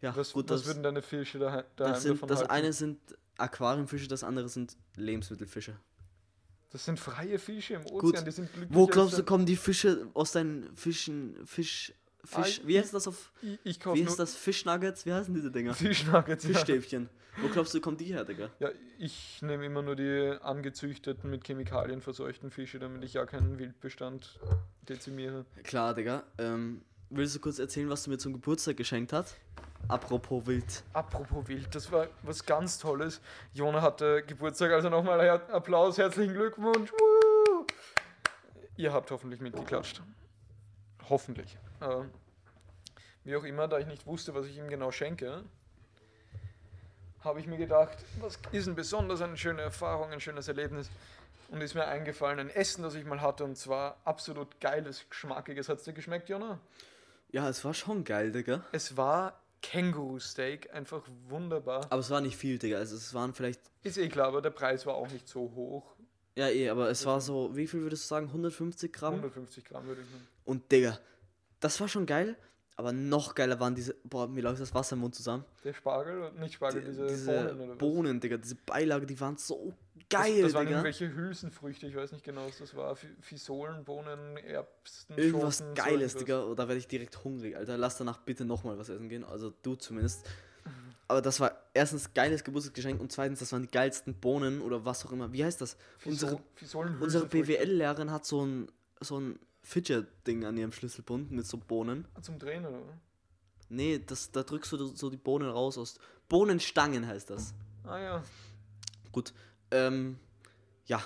Ja, was, gut, was das, würden deine Fische daheim, daheim das, sind, davon das halten? eine sind Aquariumfische, das andere sind Lebensmittelfische. Das sind freie Fische im Ozean, Gut. die sind glücklich. Wo glaubst du, kommen die Fische aus deinen Fischen, Fisch, Fisch, Ah, wie heißt das auf, Ich, ich kaufe wie ist das, Fischnuggets, wie heißen diese Dinger? Fischnuggets. Ja. Fischstäbchen. Wo glaubst du, kommen die her, Digga? ja, ich nehme immer nur die angezüchteten, mit Chemikalien verseuchten Fische, damit ich ja keinen Wildbestand dezimiere. Klar, Digga. Ähm, willst du kurz erzählen, was du mir zum Geburtstag geschenkt hast? Apropos Wild. Apropos Wild, das war was ganz Tolles. Jona hatte Geburtstag, also nochmal Applaus, herzlichen Glückwunsch. Woo! Ihr habt hoffentlich mitgeklatscht. Hoffentlich. Äh, wie auch immer, da ich nicht wusste, was ich ihm genau schenke, habe ich mir gedacht, was ist denn besonders eine schöne Erfahrung, ein schönes Erlebnis? Und ist mir eingefallen, ein Essen, das ich mal hatte, und zwar absolut geiles, geschmackiges. Hat es dir geschmeckt, Jona? Ja, es war schon geil, Digga. Es war Känguru-Steak, einfach wunderbar. Aber es war nicht viel, Digga. Also es waren vielleicht. Ist eh klar, aber der Preis war auch nicht so hoch. Ja, eh, aber es war so, wie viel würdest du sagen? 150 Gramm? 150 Gramm würde ich sagen. Und Digga, das war schon geil. Aber noch geiler waren diese. Boah, mir läuft das Wasser im Mund zusammen. Der Spargel, nicht Spargel, Die- diese, diese Bohnen oder was? Bohnen, Digga, diese Beilage, die waren so Das, geil, das waren Digga. irgendwelche Hülsenfrüchte, ich weiß nicht genau, was das war. Fi- Fisolen, Bohnen, Erbsen, Irgendwas Schoten, so Geiles, irgendwas. Digga. Oder werde ich direkt hungrig, Alter. Lass danach bitte nochmal was essen gehen. Also du zumindest. Aber das war erstens geiles Geburtstagsgeschenk und zweitens, das waren die geilsten Bohnen oder was auch immer. Wie heißt das? Unsere, Fiso- unsere Hülsenfrüchte. BWL-Lehrerin hat so ein, so ein Fidget-Ding an ihrem Schlüsselbund mit so Bohnen. Zum Drehen, oder? Nee, das, da drückst du so die Bohnen raus aus. Bohnenstangen heißt das. Ah ja. Gut. Ähm, ja.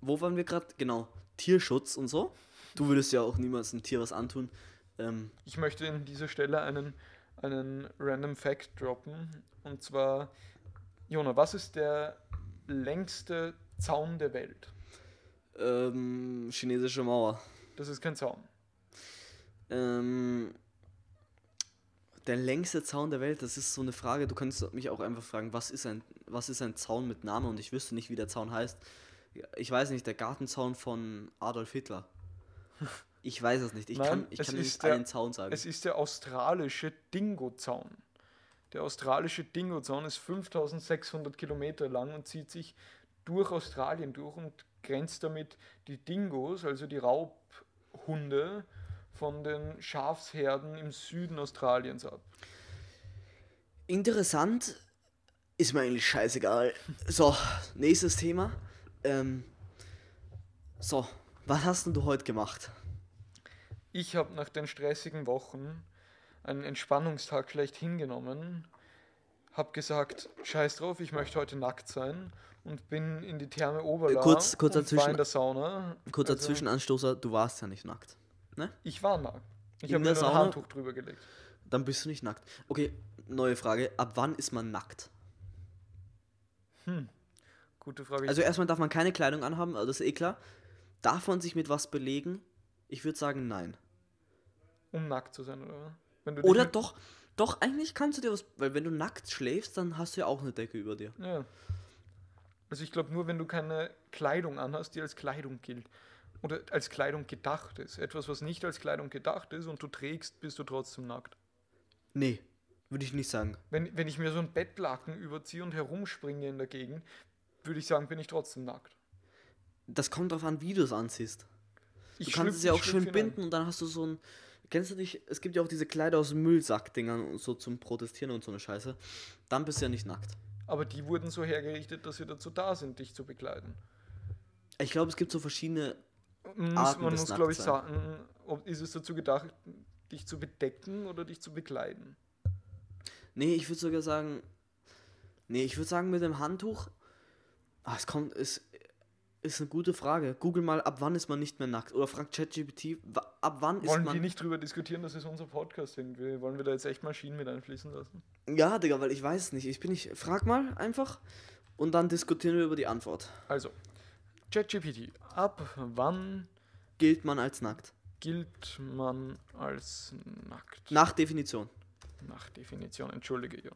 Wo waren wir gerade? Genau. Tierschutz und so. Du würdest ja auch niemals einem Tier was antun. Ähm, Ich möchte an dieser Stelle einen, einen random Fact droppen. Und zwar, Jona, was ist der längste Zaun der Welt? Ähm, chinesische Mauer. Das ist kein Zaun. Ähm, der längste Zaun der Welt, das ist so eine Frage. Du kannst mich auch einfach fragen, was ist ein, was ist ein Zaun mit Name? Und ich wüsste nicht, wie der Zaun heißt. Ich weiß nicht, der Gartenzaun von Adolf Hitler. Ich weiß es nicht. Ich Nein, kann, ich kann nicht der- einen Zaun sagen. Es ist der australische Dingo-Zaun. Der australische Dingo-Zaun ist 5600 Kilometer lang und zieht sich durch Australien durch und grenzt damit die Dingos, also die Raubhunde, von den Schafsherden im Süden Australiens ab. Interessant, ist mir eigentlich scheißegal. So, nächstes Thema. Ähm, so, was hast denn du heute gemacht? Ich habe nach den stressigen Wochen einen Entspannungstag schlecht hingenommen, habe gesagt, scheiß drauf, ich möchte heute nackt sein und bin in die Therme Oberla kurz- kurz und war in der Sauna. Kurzer Also, Zwischenanstoßer, du warst ja nicht nackt. Ich war nackt. Ich habe mir ein? Handtuch drüber gelegt. Dann bist du nicht nackt. Okay, neue Frage. Ab wann ist man nackt? Gute Frage. Also erstmal darf man keine Kleidung anhaben, also das ist eh klar. Darf man sich mit was belegen? Ich würde sagen, nein. um nackt zu sein, oder? Wenn du dich Oder doch, doch, eigentlich kannst du dir was, weil wenn du nackt schläfst, dann hast du ja auch eine Decke über dir. Ja. Also ich glaube nur, wenn du keine Kleidung anhast, die als Kleidung gilt. Oder als Kleidung gedacht ist. Etwas, was nicht als Kleidung gedacht ist und du trägst, bist du trotzdem nackt. Nee, würde ich nicht sagen. Wenn, wenn ich mir so ein Bettlaken überziehe und herumspringe in der Gegend, würde ich sagen, bin ich trotzdem nackt. Das kommt darauf an, wie du es anziehst. Du Ich kannst schlüpf- es ja auch schön binden und dann hast du so ein. Kennst du dich? Es gibt ja auch diese Kleider aus Müllsack-Dingern und so zum Protestieren und so eine Scheiße. Dann bist du ja nicht nackt. Aber die wurden so hergerichtet, dass sie dazu da sind, dich zu bekleiden. Ich glaube, es gibt so verschiedene. Man muss, Arten man muss glaube ich, sagen, ob, ist es dazu gedacht, dich zu bedecken oder dich zu bekleiden? Nee, ich würde sogar sagen, Nee, ich würde sagen mit dem Handtuch. Ah, es kommt, es ist eine gute Frage. Google mal, ab wann ist man nicht mehr nackt? Oder fragt ChatGPT, ab wann ist Wollen man. wir nicht drüber diskutieren, das ist unser Podcast irgendwie. Wollen wir da jetzt echt Maschinen mit einfließen lassen? Ja, Digga, weil ich weiß es nicht. Ich bin nicht. Frag mal einfach und dann diskutieren wir über die Antwort. Also, ChatGPT, ab wann Gilt man als nackt? gilt man als nackt? Nach Definition. Nach Definition, entschuldige, ja.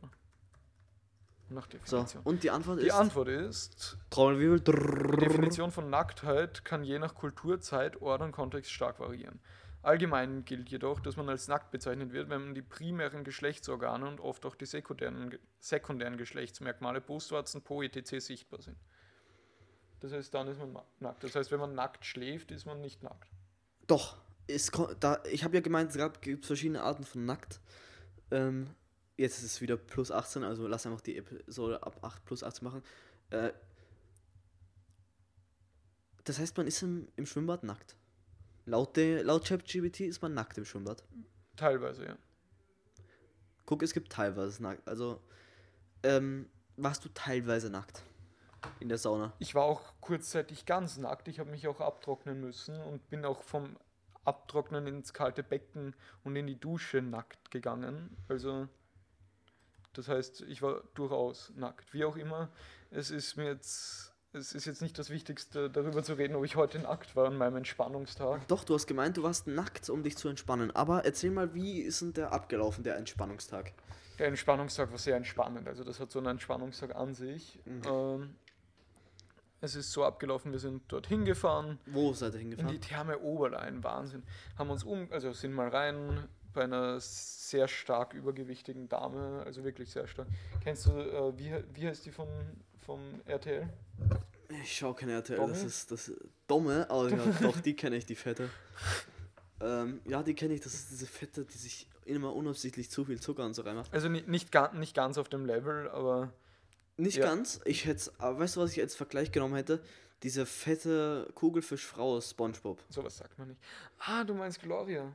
Nach So, Definition. und die Antwort Die ist. Antwort ist, Trommelwirbel. die. Definition von Nacktheit kann je nach Kultur, Zeit, Ort und Kontext stark variieren. Allgemein gilt jedoch, dass man als nackt bezeichnet wird, wenn man die primären Geschlechtsorgane und oft auch die sekundären, sekundären Geschlechtsmerkmale, Brustwarzen, Po, etc. sichtbar sind. Das heißt, dann ist man ma- nackt. Das heißt, wenn man nackt schläft, ist man nicht nackt. Doch. Es, da, ich habe ja gemeint, es gibt verschiedene Arten von nackt. Ähm, jetzt ist es wieder plus 18, also lass einfach die Episode ab 8 plus 18 machen. Äh, das heißt, man ist im, im Schwimmbad nackt. Laut, de, laut ChatGPT ist man nackt im Schwimmbad. Teilweise, ja. Guck, es gibt teilweise nackt. Also, ähm, warst du teilweise nackt in der Sauna? Ich war auch kurzzeitig ganz nackt. Ich habe mich auch abtrocknen müssen und bin auch vom Abtrocknen ins kalte Becken und in die Dusche nackt gegangen. Also, das heißt, ich war durchaus nackt. Wie auch immer, es ist mir jetzt, es ist jetzt nicht das Wichtigste, darüber zu reden, ob ich heute nackt war an meinem Entspannungstag. Doch, du hast gemeint, du warst nackt, um dich zu entspannen. Aber erzähl mal, wie ist denn der abgelaufen, der Entspannungstag? Der Entspannungstag war sehr entspannend. Also, das hat so einen Entspannungstag an sich. Mhm. Ähm, es ist so abgelaufen, wir sind dorthin gefahren. Wo seid ihr In hingefahren? die Therme Oberlein, Wahnsinn. Haben uns um, also sind mal rein bei einer sehr stark übergewichtigen Dame, also wirklich sehr stark. Kennst du, äh, wie, wie heißt die von, vom RTL? Ich schau keine RTL, Domme? das ist das Domme, aber ja, doch, die kenne ich, die Fette. Ähm, ja, die kenne ich, das ist diese Fette, die sich immer unabsichtlich zu viel Zucker und so reinmacht. Also nicht, nicht, ga, nicht ganz auf dem Level, aber Nicht Ja. ganz, ich hätte, aber weißt du, was ich als Vergleich genommen hätte? Diese fette Kugelfischfrau aus Spongebob. sowas sagt man nicht. Ah, du meinst Gloria.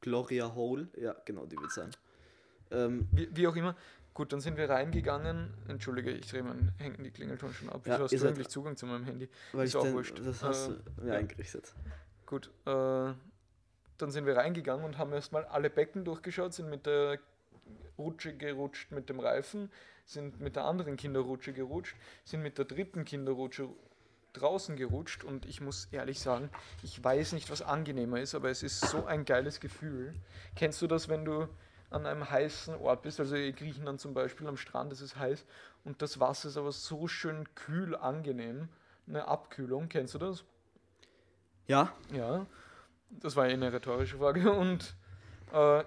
Gloria Hole, ja, genau, die wird sein. Ähm, Wie, wie auch immer. Gut, dann sind wir reingegangen. Entschuldige, ich drehe mein hängen die Klingelton schon ab. Ja, Wieso hast du endlich Zugang zu meinem Handy? weil Ist ich auch denn, wurscht. das hast Äh, du mir ja. eingerichtet. Gut, äh, dann sind wir reingegangen und haben erstmal alle Becken durchgeschaut, sind mit der Rutsche gerutscht mit dem Reifen, sind mit der anderen Kinderrutsche gerutscht, sind mit der dritten Kinderrutsche draußen gerutscht und ich muss ehrlich sagen, ich weiß nicht, was angenehmer ist, aber es ist so ein geiles Gefühl. Kennst du das, wenn du an einem heißen Ort bist, also in Griechenland zum Beispiel am Strand, es ist heiß und das Wasser ist aber so schön kühl angenehm, eine Abkühlung, kennst du das? Ja, Ja, das war ja eine rhetorische Frage. Und äh,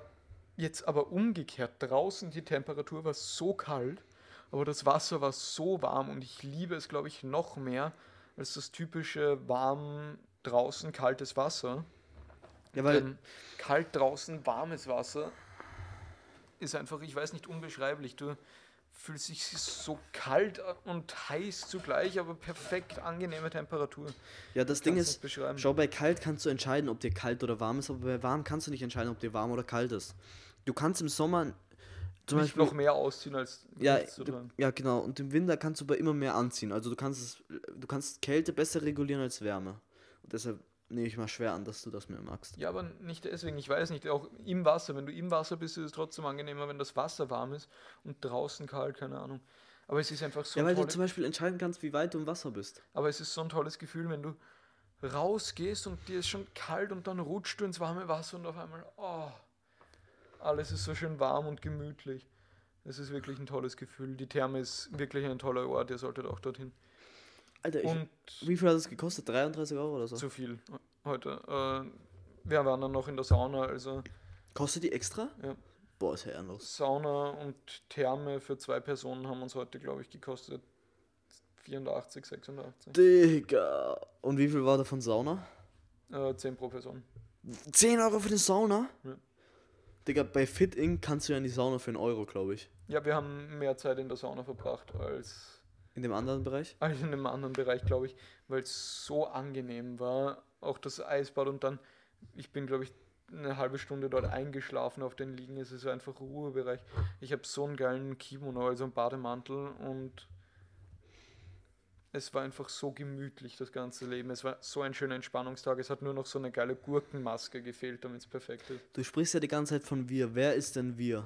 jetzt aber umgekehrt, draußen die Temperatur war so kalt, aber das Wasser war so warm und ich liebe es, glaube ich, noch mehr als das typische warm draußen kaltes Wasser. ja weil Denn kalt draußen warmes Wasser ist einfach, ich weiß nicht, unbeschreiblich. Du fühlst dich so kalt und heiß zugleich, aber perfekt angenehme Temperatur. ja, das Ding ist. Schau, bei kalt kannst du entscheiden, ob dir kalt oder warm ist, aber bei warm kannst du nicht entscheiden, ob dir warm oder kalt ist. Du kannst im Sommer zum nicht Beispiel noch mehr ausziehen als ja, du, ja, genau. Und im Winter kannst du aber immer mehr anziehen. Also du kannst es, du kannst Kälte besser regulieren als Wärme. Und deshalb nehme ich mal schwer an, dass du das mehr magst. Ja, aber nicht deswegen. Ich weiß nicht. Auch im Wasser. Wenn du im Wasser bist, ist es trotzdem angenehmer, wenn das Wasser warm ist und draußen kalt, keine Ahnung. Aber es ist einfach so ja, weil du zum Beispiel entscheiden kannst, wie weit du im Wasser bist. aber es ist so ein tolles Gefühl, wenn du rausgehst und dir ist schon kalt und dann rutscht du ins warme Wasser und auf einmal, oh, alles ist so schön warm und gemütlich. Es ist wirklich ein tolles Gefühl. Die Therme ist wirklich ein toller Ort. Ihr solltet auch dorthin. Alter, ich, Und wie viel hat es gekostet? 33 Euro oder so? zu viel heute. Äh, wir waren dann noch in der Sauna, also Kostet die extra? Ja. Boah, ist ja ehrenlos. Sauna und Therme für zwei Personen haben uns heute, glaube ich, gekostet 84, 86. Digga. Und wie viel war davon Sauna? Äh, 10 pro Person. 10 Euro für eine Sauna? Ja. Digga, bei Fit Inc. kannst du ja in die Sauna für einen Euro, glaube ich. Ja, wir haben mehr Zeit in der Sauna verbracht als, In dem anderen Bereich? als in einem anderen Bereich, glaube ich, weil es so angenehm war. Auch das Eisbad und dann, ich bin, glaube ich, eine halbe Stunde dort eingeschlafen auf den Liegen. Es ist einfach Ruhebereich. Ich habe so einen geilen Kimono, also einen Bademantel und es war einfach so gemütlich, das ganze Leben. Es war so ein schöner Entspannungstag. Es hat nur noch so eine geile Gurkenmaske gefehlt, damit es perfekt ist. Du sprichst ja die ganze Zeit von wir. Wer ist denn wir?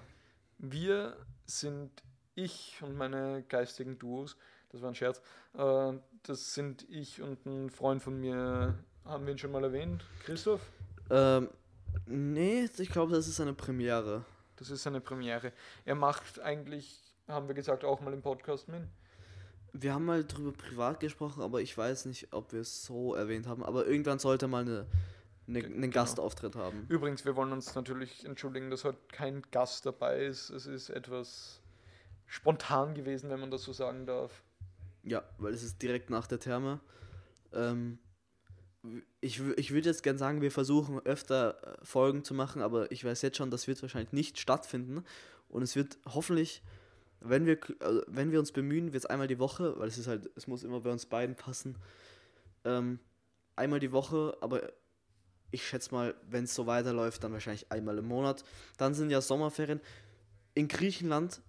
Wir sind ich und meine geistigen Duos. Das war ein Scherz. Äh, das sind ich und ein Freund von mir. Haben wir ihn schon mal erwähnt? Christoph? Ähm, nee, ich glaube, das ist eine Premiere. Das ist eine Premiere. Er macht eigentlich, haben wir gesagt, auch mal im Podcast mit. Wir haben mal drüber privat gesprochen, aber ich weiß nicht, ob wir es so erwähnt haben. Aber irgendwann sollte mal eine, eine, einen Genau. Gastauftritt haben. Übrigens, wir wollen uns natürlich entschuldigen, dass heute kein Gast dabei ist. Es ist etwas spontan gewesen, wenn man das so sagen darf. Ja, weil es ist direkt nach der Therme. Ähm, ich ich würde jetzt gern sagen, wir versuchen öfter äh, Folgen zu machen, aber ich weiß jetzt schon, das wird wahrscheinlich nicht stattfinden. Und es wird hoffentlich, wenn wir, also wenn wir uns bemühen, wird es einmal die Woche, weil es ist halt, es muss immer bei uns beiden passen. Ähm, einmal die Woche, aber ich schätze mal, wenn es so weiterläuft, dann wahrscheinlich einmal im Monat. Dann sind ja Sommerferien. In Griechenland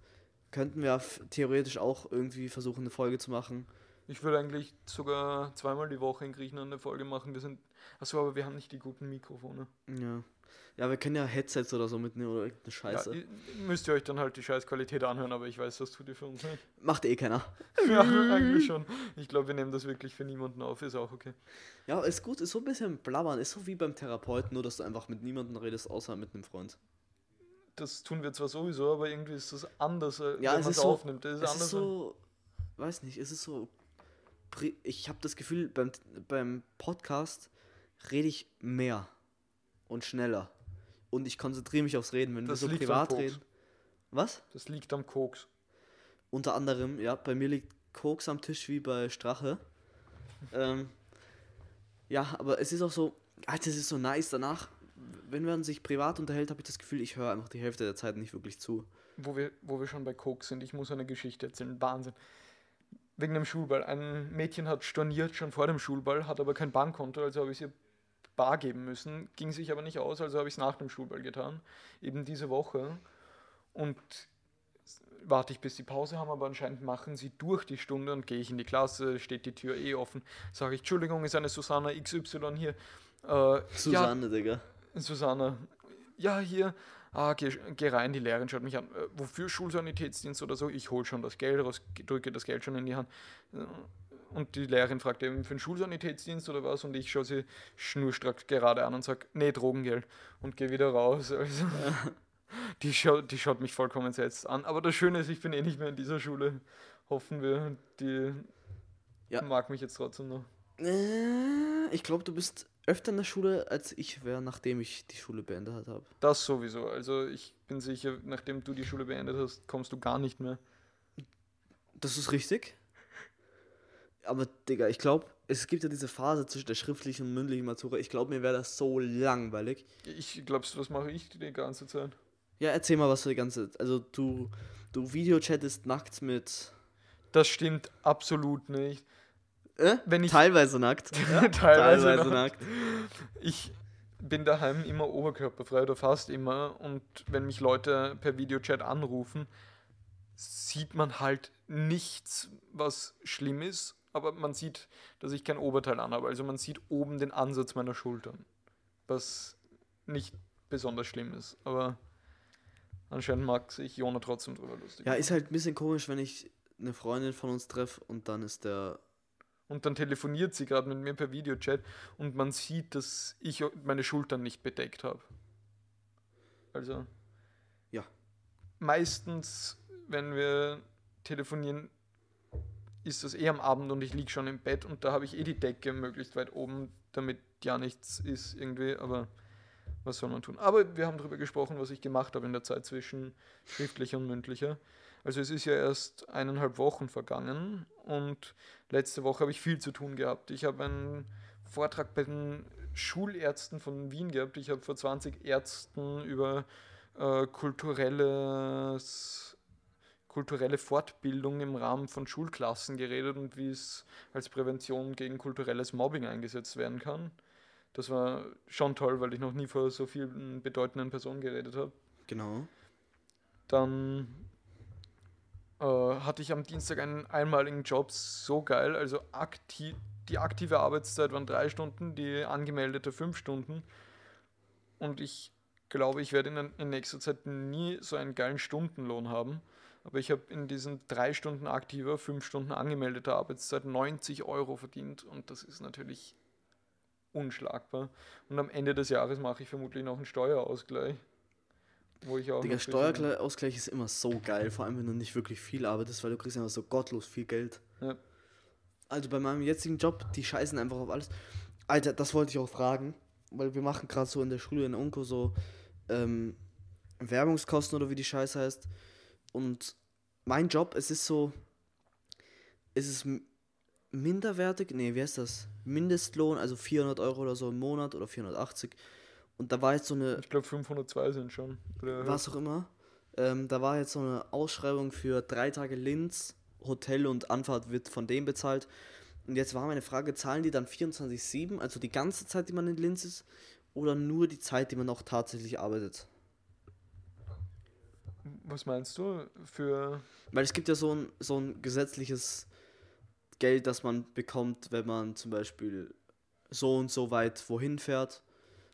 könnten wir theoretisch auch irgendwie versuchen, eine Folge zu machen. Ich würde eigentlich sogar zweimal die Woche in Griechenland eine Folge machen. Wir sind. Achso, aber wir haben nicht die guten Mikrofone. Ja. Ja, wir können ja Headsets oder so mitnehmen oder irgendeine Scheiße. Ja, müsst ihr euch dann halt die Scheißqualität anhören, aber ich weiß, das tut ihr für uns nicht. Macht eh keiner. Ja, eigentlich schon. Ich glaube, wir nehmen das wirklich für niemanden auf, ist auch okay. Ja, ist gut, ist so ein bisschen blabbern, ist so wie beim Therapeuten, nur dass du einfach mit niemandem redest, außer mit einem Freund. Das tun wir zwar sowieso, aber irgendwie ist das anders, äh, Ja, wenn es man ist es so- aufnimmt. Das ist Es anders. ist so, weiß nicht, es ist so, ich habe das Gefühl, beim, beim Podcast rede ich mehr und schneller. Und ich konzentriere mich aufs Reden, wenn Das wir so privat reden. Was? das liegt am Koks. Unter anderem, ja, bei mir liegt Koks am Tisch wie bei Strache. ähm, ja, aber es ist auch so, Alter, es ist so nice danach. Wenn man sich privat unterhält, habe ich das Gefühl, ich höre einfach die Hälfte der Zeit nicht wirklich zu. Wo wir, wo wir schon bei Koks sind, ich muss eine Geschichte erzählen. Wahnsinn. Wegen dem Schulball. Ein Mädchen hat storniert schon vor dem Schulball, hat aber kein Bankkonto, also habe ich ihr bar geben müssen. Ging sich aber nicht aus, also habe ich es nach dem Schulball getan. Eben diese Woche. Und warte ich, bis die Pause haben, aber anscheinend machen sie durch die Stunde und gehe ich in die Klasse, steht die Tür eh offen. Sage ich, Entschuldigung, ist eine Susanna XY hier. Äh, Ja, Susanne, Digga. Susanne, ja, hier, ah, geh, geh rein, die Lehrerin schaut mich an. Äh, wofür Schulsanitätsdienst oder so? Ich hole schon das Geld raus, drücke das Geld schon in die Hand. Und die Lehrerin fragt eben für einen Schulsanitätsdienst oder was? Und ich schaue sie schnurstracks gerade an und sage, nee, Drogengeld. Und gehe wieder raus. Also, die, schaut, die schaut mich vollkommen entsetzt an. Aber das Schöne ist, ich bin eh nicht mehr in dieser Schule. Hoffen wir, die Ja. mag mich jetzt trotzdem noch. Äh, ich glaube, du bist öfter in der Schule, als ich wäre, nachdem ich die Schule beendet habe. Das sowieso. Also ich bin sicher, nachdem du die Schule beendet hast, kommst du gar nicht mehr. Das ist richtig. Aber, Digga, ich glaube, es gibt ja diese Phase zwischen der schriftlichen und mündlichen Matura. Ich glaube, mir wäre das so langweilig. Ich glaubst, was mache ich die ganze Zeit? Ja, erzähl mal was für die ganze Also, du, du videochattest nackt mit. Das stimmt absolut nicht. Äh? Wenn ich Teilweise nackt. teilweise, Teilweise noch- nackt. Ich bin daheim immer oberkörperfrei oder fast immer und wenn mich Leute per Videochat anrufen, sieht man halt nichts, was schlimm ist, aber man sieht, dass ich kein Oberteil anhabe. Also man sieht oben den Ansatz meiner Schultern, was nicht besonders schlimm ist, aber anscheinend mag sich Jona trotzdem drüber lustig. Ja, ist halt ein bisschen komisch, wenn ich eine Freundin von uns treffe und dann ist der. Und dann telefoniert sie gerade mit mir per Videochat und man sieht, dass ich meine Schultern nicht bedeckt habe. Also. Ja. Meistens, wenn wir telefonieren, ist das eh am Abend und ich liege schon im Bett und da habe ich eh die Decke möglichst weit oben, damit ja nichts ist irgendwie, aber was soll man tun? Aber wir haben darüber gesprochen, was ich gemacht habe in der Zeit zwischen schriftlicher und mündlicher. Also es ist ja erst eineinhalb Wochen vergangen und letzte Woche habe ich viel zu tun gehabt. Ich habe einen Vortrag bei den Schulärzten von Wien gehabt. Ich habe vor 20 Ärzten über äh, kulturelles, kulturelle Fortbildung im Rahmen von Schulklassen geredet und wie es als Prävention gegen kulturelles Mobbing eingesetzt werden kann. Das war schon toll, weil ich noch nie vor so vielen bedeutenden Personen geredet habe. Genau. Dann äh, hatte ich am Dienstag einen einmaligen Job, so geil. Also aktiv, die aktive Arbeitszeit waren drei Stunden, die angemeldete fünf Stunden. Und ich glaube, ich werde in, in nächster Zeit nie so einen geilen Stundenlohn haben. Aber ich habe in diesen drei Stunden aktiver, fünf Stunden angemeldeter Arbeitszeit 90 Euro verdient. Und das ist natürlich unschlagbar. Und am Ende des Jahres mache ich vermutlich noch einen Steuerausgleich. Wo ich auch Digga, Steuerausgleich ist immer so geil, vor allem wenn du nicht wirklich viel arbeitest, weil du kriegst einfach so gottlos viel Geld. Ja. Also bei meinem jetzigen Job, die scheißen einfach auf alles. Alter, das wollte ich auch fragen, weil wir machen gerade so in der Schule in Unko so ähm, Werbungskosten oder wie die Scheiße heißt. Und mein Job, es ist so, es ist minderwertig, nee, wie heißt das? Mindestlohn, also 400 Euro oder so im Monat oder 480. Und da war jetzt so eine. Ich glaube 502 sind schon. Was auch immer. Ähm, da war jetzt so eine Ausschreibung für drei Tage Linz, Hotel und Anfahrt wird von dem bezahlt. Und jetzt war meine Frage, zahlen die dann 24-7, also die ganze Zeit, die man in Linz ist, oder nur die Zeit, die man auch tatsächlich arbeitet? Was meinst du? Für. Weil es gibt ja so ein, so ein gesetzliches Geld, das man bekommt, wenn man zum Beispiel so und so weit wohin fährt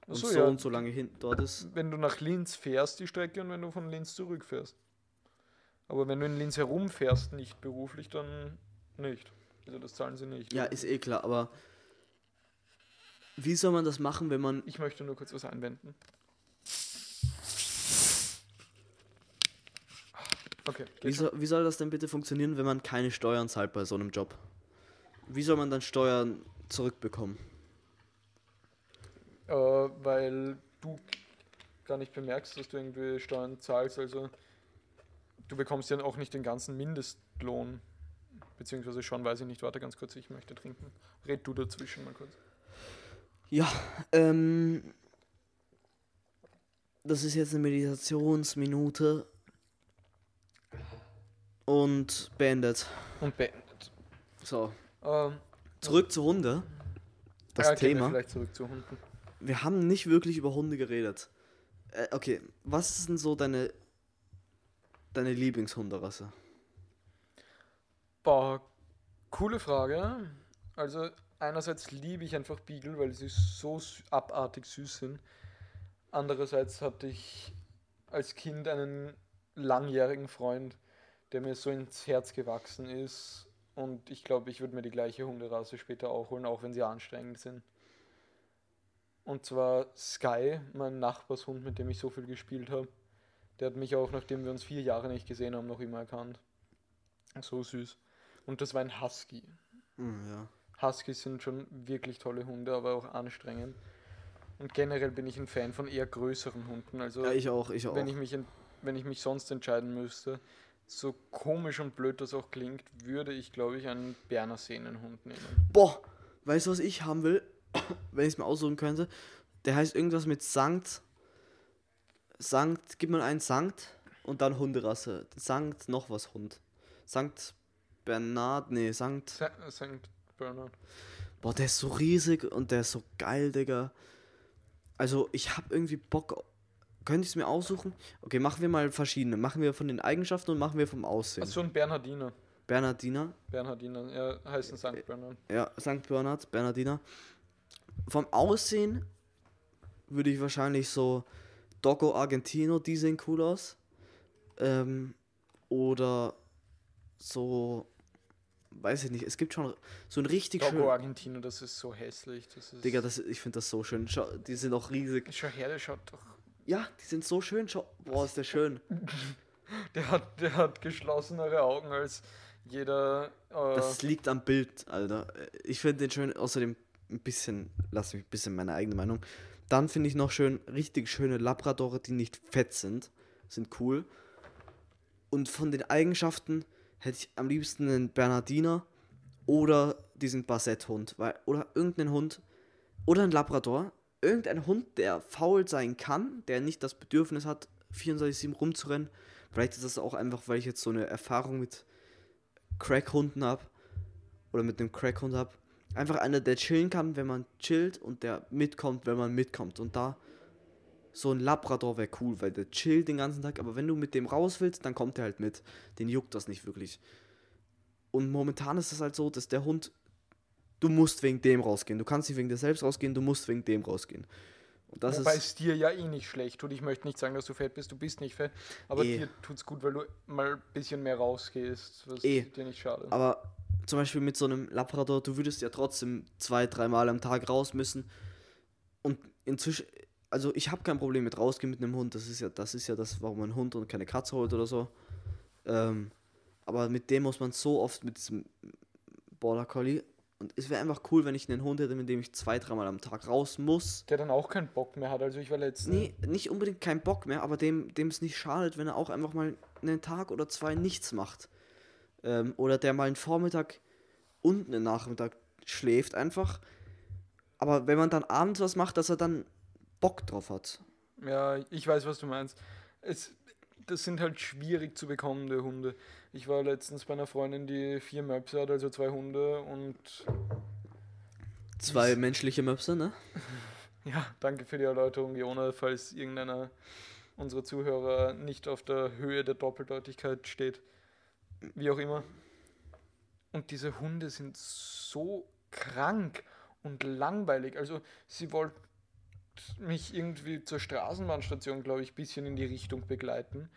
und so, so ja. und so lange hin dort ist. Wenn du nach Linz fährst, die Strecke, und wenn du von Linz zurückfährst. Aber wenn du in Linz herumfährst, nicht beruflich, dann nicht. Also das zahlen sie nicht. Ja, ist eh klar, aber wie soll man das machen, wenn man. Ich möchte nur kurz was einwenden. Okay. Wie, so, wie soll das denn bitte funktionieren, wenn man keine Steuern zahlt bei so einem Job? Wie soll man dann Steuern zurückbekommen? Äh, weil du gar nicht bemerkst, dass du irgendwie Steuern zahlst. Also du bekommst ja auch nicht den ganzen Mindestlohn. Beziehungsweise schon, weiß ich nicht. Warte ganz kurz, ich möchte trinken. Red du dazwischen mal kurz. Ja, ähm. Das ist jetzt eine Meditationsminute. Und beendet. Und beendet. So. Ähm, zurück zu Hunde. Das ja, Thema. Vielleicht zurück zu Hunden. Wir haben nicht wirklich über Hunde geredet. Äh, okay, was ist denn so deine deine Lieblingshunderasse? Boah, coole Frage. Also einerseits liebe ich einfach Beagle, weil sie so abartig süß sind. Andererseits hatte ich als Kind einen langjährigen Freund, der mir so ins Herz gewachsen ist. Und ich glaube, ich würde mir die gleiche Hunderasse später auch holen, auch wenn sie anstrengend sind. Und zwar Sky, mein Nachbarshund, mit dem ich so viel gespielt habe. Der hat mich auch, nachdem wir uns vier Jahre nicht gesehen haben, noch immer erkannt. So süß. Und das war ein Husky. Mm, ja. Huskies sind schon wirklich tolle Hunde, aber auch anstrengend. Und generell bin ich ein Fan von eher größeren Hunden. Also ja, ich auch, ich auch. Wenn ich mich, wenn ich mich sonst entscheiden müsste, so komisch und blöd das auch klingt, würde ich, glaube ich, einen Berner Sehnenhund nehmen. Boah, weißt du, was ich haben will? Wenn ich es mir aussuchen könnte. Der heißt irgendwas mit Sankt. Sankt, gib mal einen Sankt und dann Hunderasse. Sankt noch was Hund. Sankt Bernard, nee, Sankt. Sankt Bernard. Boah, der ist so riesig und der ist so geil, Digga. Also, ich hab irgendwie Bock könnte ich es mir aussuchen? Okay, machen wir mal verschiedene. Machen wir von den Eigenschaften und machen wir vom Aussehen. Achso, ein Bernhardiner. Bernhardiner. Bernhardiner, ja, heißt ein St. Bernard. Ja, St. Bernard, Bernhardiner. Vom Aussehen würde ich wahrscheinlich so Doggo Argentino, die sehen cool aus. Ähm, oder so, weiß ich nicht, es gibt schon so ein richtig Doggo schön... Argentino, das ist so hässlich. Das ist Digga, das, ich finde das so schön. Schau, die sind auch riesig. Schau her, der schaut doch ja, die sind so schön. Schau, boah, ist der schön. Der hat, der hat geschlossenere Augen als jeder. Äh das liegt am Bild, Alter. Ich finde den schön, außerdem ein bisschen, lass mich ein bisschen meine eigene Meinung. Dann finde ich noch schön, richtig schöne Labradore, die nicht fett sind. Sind cool. Und von den Eigenschaften hätte ich am liebsten einen Bernardiner oder diesen Bassett-Hund. Oder irgendeinen Hund. Oder einen Labrador irgendein Hund, der faul sein kann, der nicht das Bedürfnis hat, 24-7 rumzurennen. Vielleicht ist das auch einfach, weil ich jetzt so eine Erfahrung mit Crackhunden habe. Oder mit einem Crackhund habe. einfach einer, der chillen kann, wenn man chillt und der mitkommt, wenn man mitkommt. Und da so ein Labrador wäre cool, weil der chillt den ganzen Tag, aber wenn du mit dem raus willst, dann kommt er halt mit. Den juckt das nicht wirklich. Und momentan ist es halt so, dass der Hund, du musst wegen dem rausgehen. Du kannst nicht wegen dir selbst rausgehen, du musst wegen dem rausgehen. Und das Wobei ist es dir ja eh nicht schlecht tut. Ich möchte nicht sagen, dass du fett bist, du bist nicht fett, aber eh. dir tut es gut, weil du mal ein bisschen mehr rausgehst, was eh. dir nicht schade. Aber zum Beispiel mit so einem Labrador, du würdest ja trotzdem zwei, dreimal am Tag raus müssen. Und inzwischen, also ich habe kein Problem mit rausgehen mit einem Hund. Das ist ja, das ist ja das, warum man einen Hund und keine Katze holt oder so. Ähm, aber mit dem muss man so oft mit diesem Border Collie. Und es wäre einfach cool, wenn ich einen Hund hätte, mit dem ich zwei, dreimal am Tag raus muss. Der dann auch keinen Bock mehr hat. Also ich war letztens. Nee, nicht unbedingt keinen Bock mehr, aber dem es nicht schadet, wenn er auch einfach mal einen Tag oder zwei nichts macht. Ähm, oder der mal einen Vormittag und einen Nachmittag schläft einfach. Aber wenn man dann abends was macht, dass er dann Bock drauf hat. Ja, ich weiß, was du meinst. Es, das sind halt schwierig zu bekommende Hunde. Ich war letztens bei einer Freundin, die vier Möpse hat, also zwei Hunde und. Zwei menschliche Möpse, ne? ja, danke für die Erläuterung, Jona, falls irgendeiner unserer Zuhörer nicht auf der Höhe der Doppeldeutigkeit steht. Wie auch immer. Und diese Hunde sind so krank und langweilig. Also sie wollten mich irgendwie zur Straßenbahnstation, glaube ich, ein bisschen in die Richtung begleiten.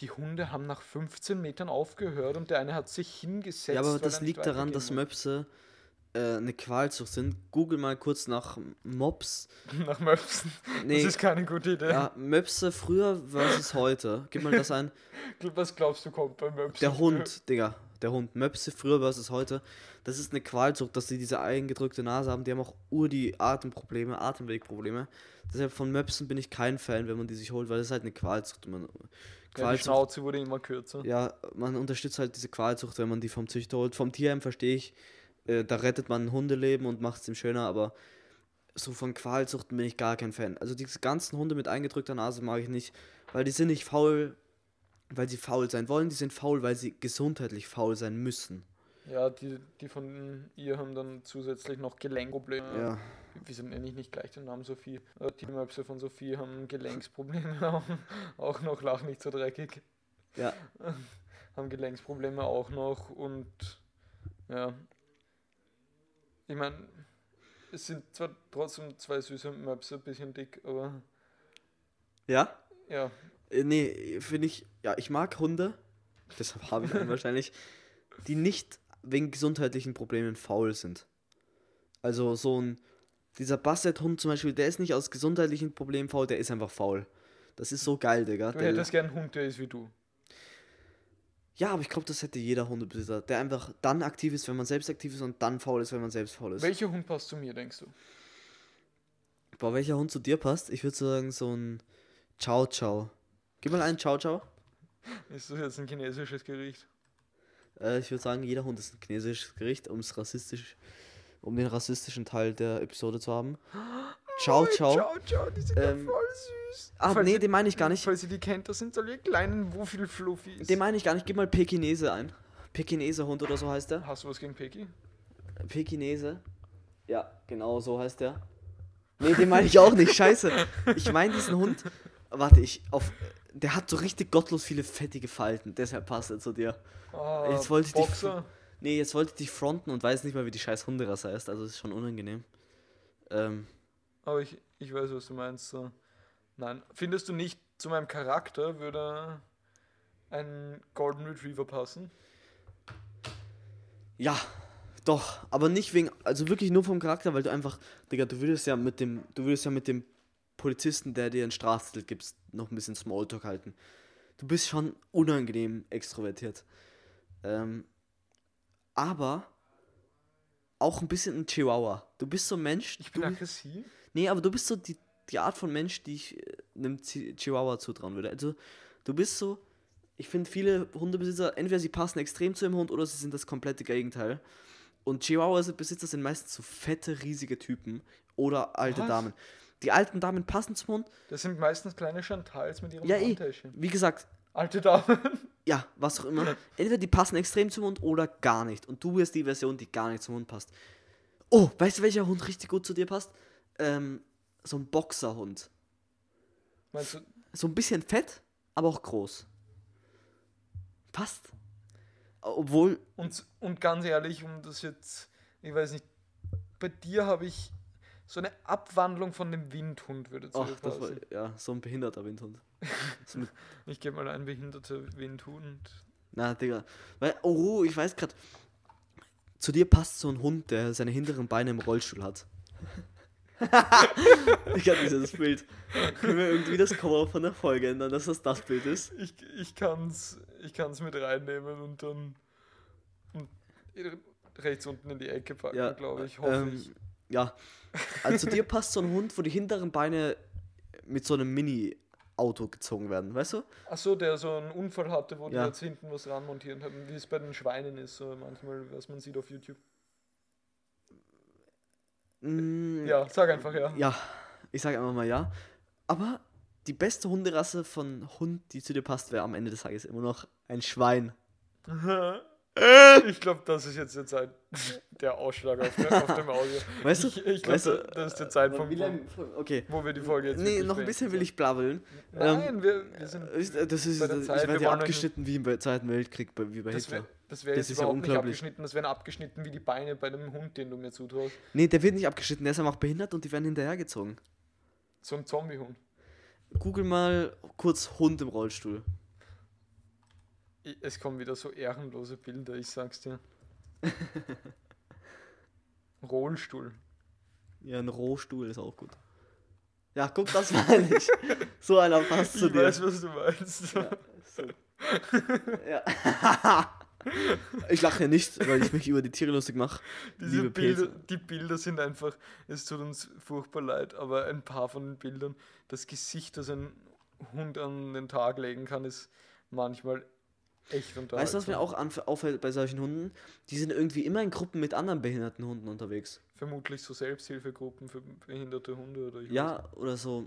Die Hunde haben nach 15 Metern aufgehört und der eine hat sich hingesetzt. Ja, aber das liegt daran, dass Möpse äh, eine Qualzucht sind. Google mal kurz nach Mops. nach Möpsen? Nee, das ist keine gute Idee. Ja, Möpse früher versus heute. Gib mal das ein. Was glaubst du kommt bei Möpsen? Der Hund, Digga. Der Hund. Möpse früher versus heute. Das ist eine Qualzucht, dass sie diese eingedrückte Nase haben. Die haben auch ur die Atemprobleme, Atemwegprobleme. Deshalb von Möpsen bin ich kein Fan, wenn man die sich holt, weil das ist halt eine Qualzucht. Man, Qualzucht ja, die Schnauze wurde immer kürzer. Ja, man unterstützt halt diese Qualzucht, wenn man die vom Züchter holt. Vom Tierheim verstehe ich, äh, da rettet man ein Hundeleben und macht es ihm schöner, aber so von Qualzuchten bin ich gar kein Fan. Also diese ganzen Hunde mit eingedrückter Nase mag ich nicht, weil die sind nicht faul, weil sie faul sein wollen, die sind faul, weil sie gesundheitlich faul sein müssen. Ja, die, die von ihr haben dann zusätzlich noch Gelenkprobleme. Ja. Wieso nenne ich nicht gleich den Namen Sophie? Äh, die Möpse von Sophie haben Gelenksprobleme auch, auch noch, lach nicht so dreckig. Ja. haben Gelenksprobleme auch noch und ja. Ich meine, es sind zwar trotzdem zwei süße Möpse, ein bisschen dick, aber. Ja? Ja. Äh, nee, finde ich, ja, ich mag Hunde, deshalb habe ich einen wahrscheinlich, die nicht wegen gesundheitlichen Problemen faul sind. Also so ein, dieser Basset-Hund zum Beispiel, der ist nicht aus gesundheitlichen Problemen faul, der ist einfach faul. Das ist so geil, Digga. Du hättest gern einen Hund, der ist wie du. Ja, aber ich glaube, das hätte jeder Hundebesitzer, der einfach dann aktiv ist, wenn man selbst aktiv ist und dann faul ist, wenn man selbst faul ist. Welcher Hund passt zu mir, denkst du? Boah, welcher Hund zu dir passt? Ich würde sagen, so ein Ciao Ciao. Gib mal einen Ciao Ciao. Ist das jetzt ein chinesisches Gericht? Äh, ich würde sagen, jeder Hund ist ein chinesisches Gericht, um es rassistisch, um den rassistischen Teil der Episode zu haben. Ciao, oh, ciao. Ciao, ciao, die sind ähm, ja voll süß. Ah, falls nee, den meine ich gar nicht. Falls ihr die kennt, das sind so die kleinen Wuffel-Fluffis. Den meine ich gar nicht. Gib mal Pekinese ein. Pekinese Hund oder so heißt der. Hast du was gegen Peki? Pekinese. Ja, genau so heißt der. Nee, den meine ich auch nicht. Scheiße. Ich meine diesen Hund. Warte, ich auf der hat so richtig gottlos viele fettige Falten, deshalb passt er zu dir. Oh, jetzt wollte ich Boxer. dich. Nee, jetzt wollte ich dich fronten und weiß nicht mal, wie die scheiß Hunderasse heißt, also ist schon unangenehm. Ähm. Aber ich, ich weiß, was du meinst. So. Nein. Findest du nicht, zu meinem Charakter würde ein Golden Retriever passen? Ja, doch, aber nicht wegen, also wirklich nur vom Charakter, weil du einfach, Digga, du würdest ja mit dem, du würdest ja mit dem Polizisten, der dir ein Strafzettel gibt, noch ein bisschen Smalltalk halten. Du bist schon unangenehm extrovertiert. Ähm, aber auch ein bisschen ein Chihuahua. Du bist so ein Mensch. Ich bin du, aggressiv? Nee, aber du bist so die, die Art von Mensch, die ich äh, einem Chihuahua zutrauen würde. Also, du bist so. Ich finde, viele Hundebesitzer, entweder sie passen extrem zu dem Hund oder sie sind das komplette Gegenteil. Und Chihuahua-Besitzer sind meistens so fette, riesige Typen oder alte Was? Damen. Die alten Damen passen zum Hund. Das sind meistens kleine Chantals mit ihrem ja, eh. Wie gesagt. Alte Damen. Ja, was auch immer. Entweder die passen extrem zum Hund oder gar nicht. Und du bist die Version, die gar nicht zum Hund passt. Oh, weißt du, welcher Hund richtig gut zu dir passt? Ähm, so ein Boxerhund. Meinst du, So ein bisschen fett, aber auch groß. Passt. Obwohl, und, und ganz ehrlich, um das jetzt, ich weiß nicht, bei dir habe ich so eine Abwandlung von dem Windhund, würde zu ach, dir das war, ja, so ein behinderter Windhund. Ich gebe mal einen behinderter Windhund. na, Digga. Weil, oh, ich weiß gerade. Zu dir passt so ein Hund, der seine hinteren Beine im Rollstuhl hat. ich habe dieses Bild. Können wir irgendwie das Cover von der Folge ändern, dass das das Bild ist? Ich, ich kann es ich kann's mit reinnehmen und dann und rechts unten in die Ecke packen, Ja, glaube ich, hoffe ähm, ich. Ja. Also zu dir passt so ein Hund, wo die hinteren Beine mit so einem Mini-Auto gezogen werden, weißt du? Achso, der so einen Unfall hatte, wo die Ja. jetzt hinten was ranmontiert haben, wie es bei den Schweinen ist, so manchmal, was man sieht auf YouTube. Mm, Ja, sag einfach ja. Ja, ich sage einfach mal ja. Aber die beste Hunderasse von Hund, die zu dir passt, wäre am Ende des Tages immer noch ein Schwein. Ich glaube, das ist jetzt der Zeit, der Ausschlag auf, auf dem Audio. Weißt du? Ich, ich glaube, weißt du, das ist der Zeitpunkt, Wie lang, okay. wo, wo wir die Folge jetzt Nee, noch ein bisschen will ich blabbeln. Nein, wir, wir sind. Äh, Das ist, bei der Zeit, ich werde ja abgeschnitten wie im Zweiten Weltkrieg, wie bei Das Hitler. wäre das wär Das jetzt ist ja überhaupt nicht unglaublich. abgeschnitten. Das wären abgeschnitten wie die Beine bei dem Hund, den du mir zutust. Nee, der wird nicht abgeschnitten, der ist einfach behindert und die werden hinterhergezogen. So ein Zombiehund. Google mal kurz Hund im Rollstuhl. Es kommen wieder so ehrenlose Bilder, ich sag's dir. Rollstuhl. Ja, ein Rohstuhl ist auch gut. Ja, guck, das meine ich. So einer passt zu Ich dir. weiß, was du meinst. Ja, so. ja. ich lache ja nicht, weil ich mich über die Tiere lustig mache. Diese Bilder, die Bilder sind einfach, es tut uns furchtbar leid, aber ein paar von den Bildern, das Gesicht, das ein Hund an den Tag legen kann, ist manchmal echt unterhaltsam. Weißt du, was mir auch auffällt bei solchen Hunden? Die sind irgendwie immer in Gruppen mit anderen behinderten Hunden unterwegs. Vermutlich so Selbsthilfegruppen für behinderte Hunde oder Ja, oder so.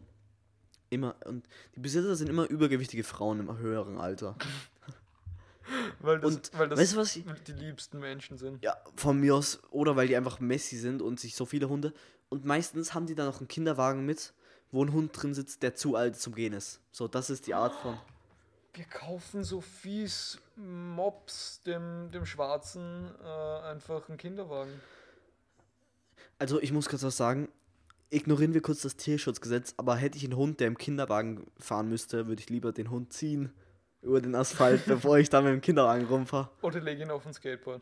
Immer. Und die Besitzer sind immer übergewichtige Frauen im höheren Alter. Weil das, Und weil das weißt du, was ich- die liebsten Menschen sind. Ja, von mir aus. Oder weil die einfach Messi sind und sich so viele Hunde. Und meistens haben die dann noch einen Kinderwagen mit, wo ein Hund drin sitzt, der zu alt zum Gehen ist. So, das ist die Art von. Wir kaufen so fies Mops dem, dem Schwarzen äh, einfach einen Kinderwagen. Also, ich muss kurz was sagen. Ignorieren wir kurz das Tierschutzgesetz, aber hätte ich einen Hund, der im Kinderwagen fahren müsste, würde ich lieber den Hund ziehen über den Asphalt, bevor ich da mit dem Kinderwagen rumfahre. Oder leg ihn auf ein Skateboard.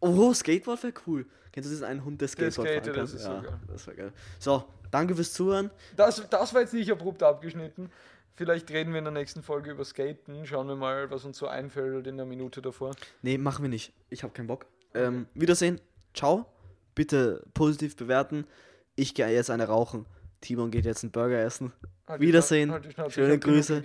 Oh, Skateboard wäre cool. Kennst du diesen einen Hund, der Der Skateboard skatet, fahren kann? das ist so ja, geil. das wäre geil. So, danke fürs Zuhören. Das, das war jetzt nicht abrupt abgeschnitten. Vielleicht reden wir in der nächsten Folge über Skaten. Schauen wir mal, was uns so einfällt in der Minute davor. Nee, machen wir nicht. Ich habe keinen Bock. Ähm, Wiedersehen. Ciao. Bitte positiv bewerten. Ich gehe jetzt eine rauchen. Timon geht jetzt einen Burger essen. Halt Wiedersehen. Halt Schöne Grüße.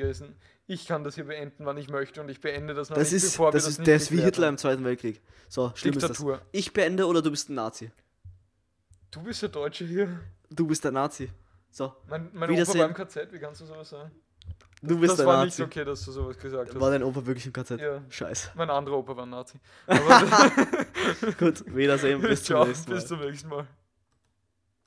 Ich kann das hier beenden, wann ich möchte und ich beende das noch Das nicht, ist, bevor das wir ist, das nicht ist wie geklärt Hitler haben. im Zweiten Weltkrieg. So, schlimm ist Diktatur. das. Ich beende oder du bist ein Nazi. Du bist der Deutsche hier. Du bist der Nazi. So, Mein, mein Opa Wiedersehen. war im KZ, wie kannst du sowas sagen? Du bist das der war Nazi. nicht okay, dass du sowas gesagt hast. War dein Opa wirklich im KZ? Ja. Scheiße. Mein anderer Opa war ein Nazi. Gut, Wiedersehen. Bis zum Ciao, nächsten Mal. bis zum nächsten Mal.